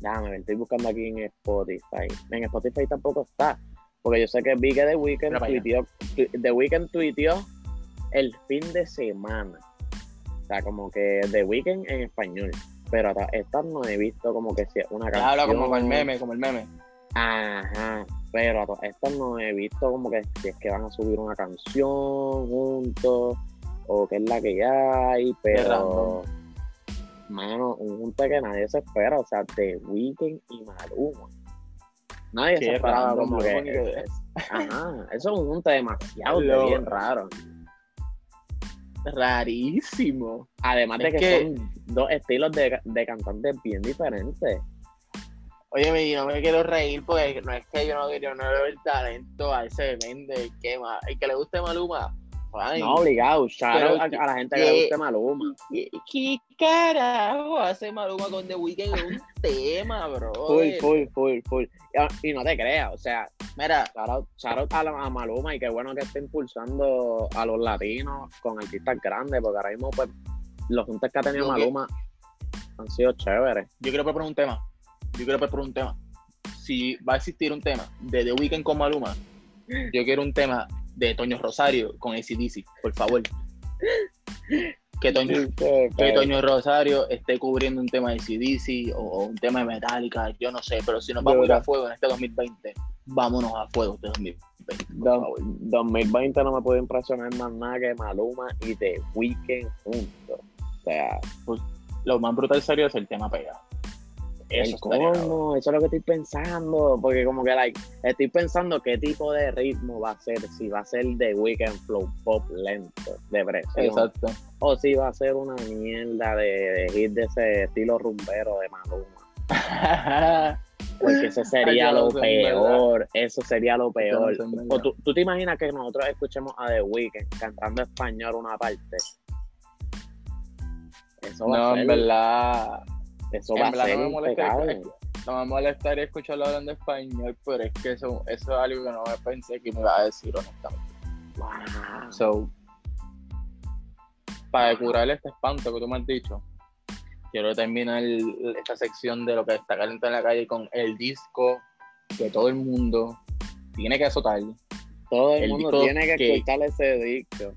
Speaker 2: Déjame ver, estoy buscando aquí en Spotify. En Spotify tampoco está. Porque yo sé que vi que The Weeknd tuiteó, tu- The Weeknd tuiteó el fin de semana. O sea, como que The Weeknd en español. Pero hasta esta no he visto como que sea una canción.
Speaker 1: Habla como el meme, como el meme.
Speaker 2: Ajá, pero a todas estas no he visto como que si es que van a subir una canción juntos o qué es la que hay, pero mano, un junte que nadie se espera, o sea, The Weeknd y Maluma. Nadie se esperaba como que, ajá, eso es un junte demasiado
Speaker 1: Lo-
Speaker 2: bien raro.
Speaker 1: Rarísimo.
Speaker 2: Además de que- son dos estilos de, de cantantes bien diferentes.
Speaker 1: Oye, y no me quiero reír porque no es que yo no, yo no veo el talento a ese vende. Que, ma- el que le guste Maluma.
Speaker 2: No obligado, shout a,
Speaker 1: que-
Speaker 2: a la gente que
Speaker 1: que-
Speaker 2: le guste Maluma.
Speaker 1: ¿Qué, qué carajo hace Maluma con The Weeknd en un tema, bro?
Speaker 2: Full, full, full, full. Y, y no te creas, o sea,
Speaker 1: Mira,
Speaker 2: shout out, shout out a, Maluma y qué bueno que esté impulsando a los latinos con artistas grandes, porque ahora mismo, pues, los juntos que ha tenido
Speaker 1: que-
Speaker 2: Maluma han sido chéveres.
Speaker 1: yo quiero proponer un tema. Yo quiero proponer un tema. Si va a existir un tema de The Weeknd con Maluma, yo quiero un tema de Toño Rosario con ACDC, por favor. Que Toño, que Toño Rosario esté cubriendo un tema de ACDC o, o un tema de Metallica, yo no sé, pero si nos vamos a ir a fuego en este 2020, vámonos a fuego este 2020, por
Speaker 2: Dos-
Speaker 1: favor.
Speaker 2: 2020 no me puede impresionar más nada que Maluma y The Weeknd juntos. O sea,
Speaker 1: Lo más brutal serio es el tema pegado. Eso
Speaker 2: el eso es lo que estoy pensando, porque como que like, estoy pensando qué tipo de ritmo va a ser, si va a ser The Weeknd flow pop lento, de presión,
Speaker 1: Exacto.
Speaker 2: o si va a ser una mierda de, de hit de ese estilo rumbero de Maluma. Porque eso sería lo
Speaker 1: no
Speaker 2: peor, eso sería lo peor. o tú, tú te imaginas que nosotros escuchemos a The Weeknd cantando español una parte. Eso va
Speaker 1: No,
Speaker 2: a ser,
Speaker 1: en verdad,
Speaker 2: eso
Speaker 1: en
Speaker 2: va a
Speaker 1: verdad
Speaker 2: ser
Speaker 1: no me molesta,
Speaker 2: impecable.
Speaker 1: no me molestaría escucharlo hablando español, pero es que eso, eso es algo que no me pensé que me iba a decir honestamente.
Speaker 2: Wow.
Speaker 1: So, para curar este espanto que tú me has dicho, quiero terminar esta sección de lo que está caliente en la calle con el disco que todo el mundo tiene que azotar.
Speaker 2: Todo el,
Speaker 1: el
Speaker 2: mundo tiene que,
Speaker 1: que-
Speaker 2: escuchar ese disco.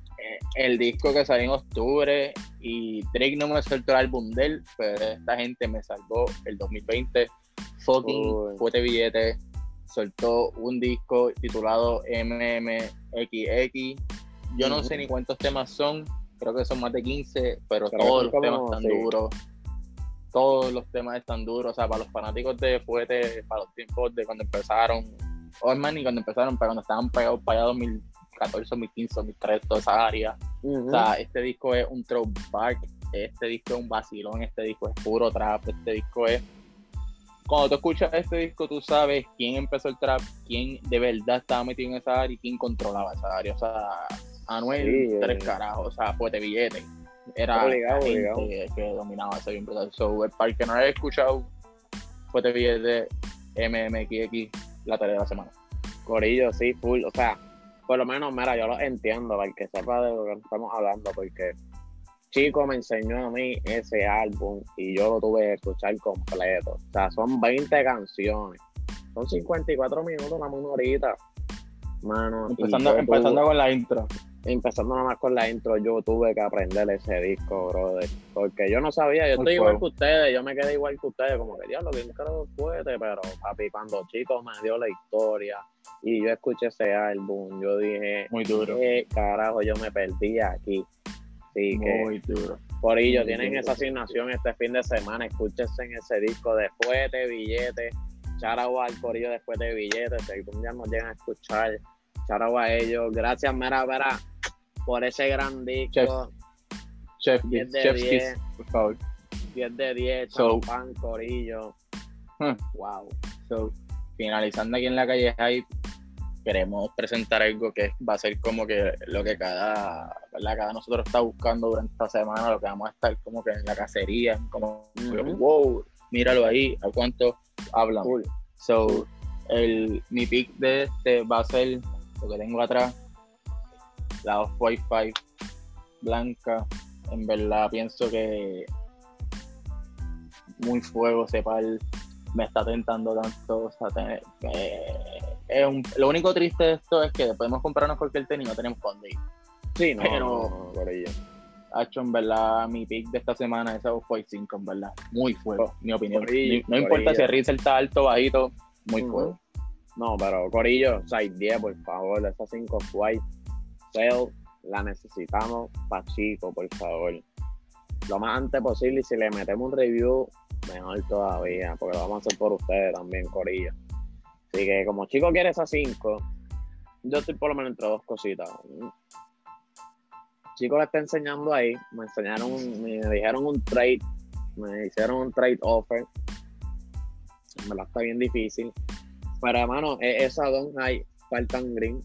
Speaker 1: El disco que salió en octubre y Drake no me soltó el álbum de él, pero esta gente me salvó el 2020. Fucking fuerte billete. Soltó un disco titulado MMXX. Yo no sé ni cuántos temas son, creo que son más de 15, pero todos los temas están
Speaker 2: sí.
Speaker 1: duros. Todos los temas están duros. O sea, para los fanáticos de Fuete, para los tiempos de cuando empezaron, o es más, ni cuando empezaron, para cuando estaban pegados para allá 2014, 2015, 2013, toda esa área.
Speaker 2: Ujú.
Speaker 1: O sea, este disco es un throwback, este disco es un vacilón, este disco es puro trap, este disco es... Cuando tú escuchas este disco, tú sabes quién empezó el trap, quién de verdad estaba metido en esa área y quién controlaba esa área. O sea, Anuel,
Speaker 2: Sí,
Speaker 1: tres
Speaker 2: eh.
Speaker 1: carajos, o sea, fuerte billete. Era
Speaker 2: Obligado,
Speaker 1: gente
Speaker 2: obligado.
Speaker 1: que dominaba ese bien brutal. So, para el que no haya escuchado, fuerte billete, MMXX, la tarea de la semana.
Speaker 2: Corillo, sí, full. O sea, por lo menos, mira, yo lo entiendo, para el que sepa de lo que estamos hablando, porque Chico me enseñó a mí ese álbum y yo lo tuve que escuchar completo. O sea, son 20 canciones. Son 54 minutos, una horita. Mano,
Speaker 1: Empezando, empezando
Speaker 2: tuve-
Speaker 1: con la intro.
Speaker 2: Empezando nada más con la intro, yo tuve que aprender ese disco, brother. Porque yo no sabía, yo estoy igual que ustedes, yo me quedé igual que ustedes, como que diablo, bien caro fuerte, pero papi, cuando chicos me dio la historia y yo escuché ese álbum, yo dije,
Speaker 1: Muy duro.
Speaker 2: ¿qué carajo yo me perdí aquí? Así que,
Speaker 1: Muy duro.
Speaker 2: por ello,
Speaker 1: muy
Speaker 2: tienen
Speaker 1: duro.
Speaker 2: esa asignación este fin de semana, escúchense en ese disco después de billetes, charagua al corillo después de billetes, si algún día nos llegan a escuchar, charagua a ellos, gracias, mera, mera, por ese gran disco,
Speaker 1: Chef,
Speaker 2: 10 de
Speaker 1: Chef's
Speaker 2: 10.
Speaker 1: Kiss, por favor.
Speaker 2: 10 de 10,
Speaker 1: So-
Speaker 2: champán, corillo,
Speaker 1: Hmm.
Speaker 2: wow.
Speaker 1: So, finalizando aquí en la calle Hype, queremos presentar algo que va a ser como que lo que cada, ¿verdad? cada nosotros está buscando durante esta semana, lo que vamos a estar como que en la cacería, como wow, míralo ahí, a cuánto hablan.
Speaker 2: Cool.
Speaker 1: So, el, mi pick de este va a ser lo que tengo atrás, la Off-White 5 blanca. En verdad pienso que muy fuego sepal me está tentando tanto. o sea, te- eh, es un- lo único triste de esto es que podemos comprarnos cualquier tenis y no tenemos cuándo ir.
Speaker 2: Sí, no,
Speaker 1: Pero-
Speaker 2: no, no, corillo.
Speaker 1: Hacho, en verdad, mi pick de esta semana es Off-White 5, en verdad. Muy fuego, mi opinión.
Speaker 2: Corillo,
Speaker 1: no importa si el Rizel está alto o bajito, muy fuego.
Speaker 2: No, pero Corillo, 610, por favor, esas 5 white la necesitamos pa' chico, por favor. Lo más antes posible y si le metemos un review, mejor todavía, porque lo vamos a hacer por ustedes también, Corillo. Así que como chico quiere esas 5, yo estoy por lo menos entre dos cositas. Chico le está enseñando ahí, me enseñaron, me dijeron un trade, me hicieron un trade offer. En verdad está bien difícil. Pero hermano, e- esa Don High Spartan Green,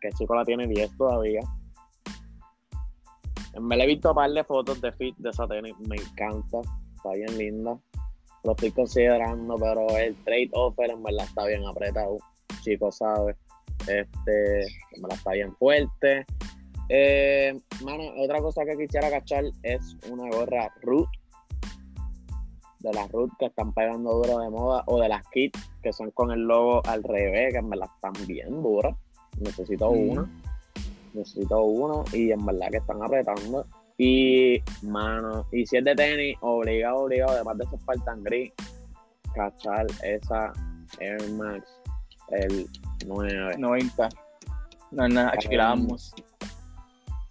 Speaker 2: que el chico la tiene 10 todavía. Me le he visto un par de fotos de fit de esa tenis, me encanta, está bien linda. Lo estoy considerando, pero el trade offer en verdad está bien apretado, chico sabe. Este, en verdad está bien fuerte. Eh, mano, otra cosa que quisiera cachar es una gorra Root. De las Root que están pegando duro de moda, o de las kits que son con el logo al revés, que en verdad están bien duras. Necesito
Speaker 1: Mm.
Speaker 2: una. Necesito una y en verdad que están apretando. Y, mano, y si es de tenis, obligado, obligado, además de esos Spartan Gris, cachar esa Air Max, el 9.
Speaker 1: 90. No es nada.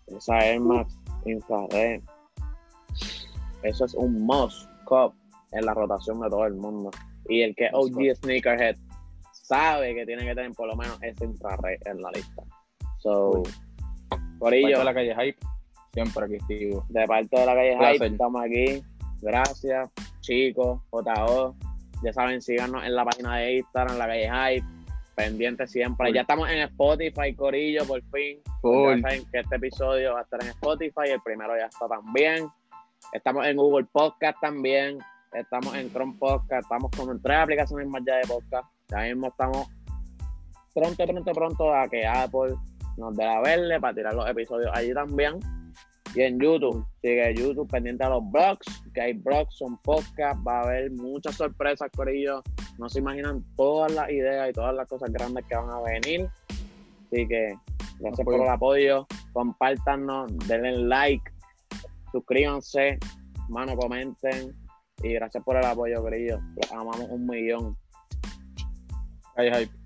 Speaker 2: Esa Air Max infrared. Eso es un must cup en la rotación de todo el mundo. Y el que es OG Sneakerhead sabe que tiene que tener por lo menos ese infrared en la lista. So, ello,
Speaker 1: de la calle Hype, siempre aquí activo.
Speaker 2: de parte de la calle. Hype, estamos aquí. Gracias, chicos, JO. Ya saben, síganos en la página de Instagram, la calle Hype. Pendiente siempre. Ya estamos en Spotify, Corillo, por fin.
Speaker 1: Full.
Speaker 2: Ya saben que este episodio va a estar en Spotify, el primero ya está también. Estamos en Google Podcast también. Estamos en Chrome Podcast. Estamos con tres aplicaciones más ya de podcast. Ya mismo estamos pronto, pronto, pronto a que Apple nos dé la verde para tirar los episodios allí también. Y en YouTube, sigue YouTube pendiente a los blogs, que hay blogs, son podcasts, va a haber muchas sorpresas, Corillo. No se imaginan todas las ideas y todas las cosas grandes que van a venir. Así que gracias por el apoyo, compártanos, denle like, suscríbanse, mano, comenten. Y gracias por el apoyo, Corillo. Los amamos un millón.
Speaker 1: Calle Hype.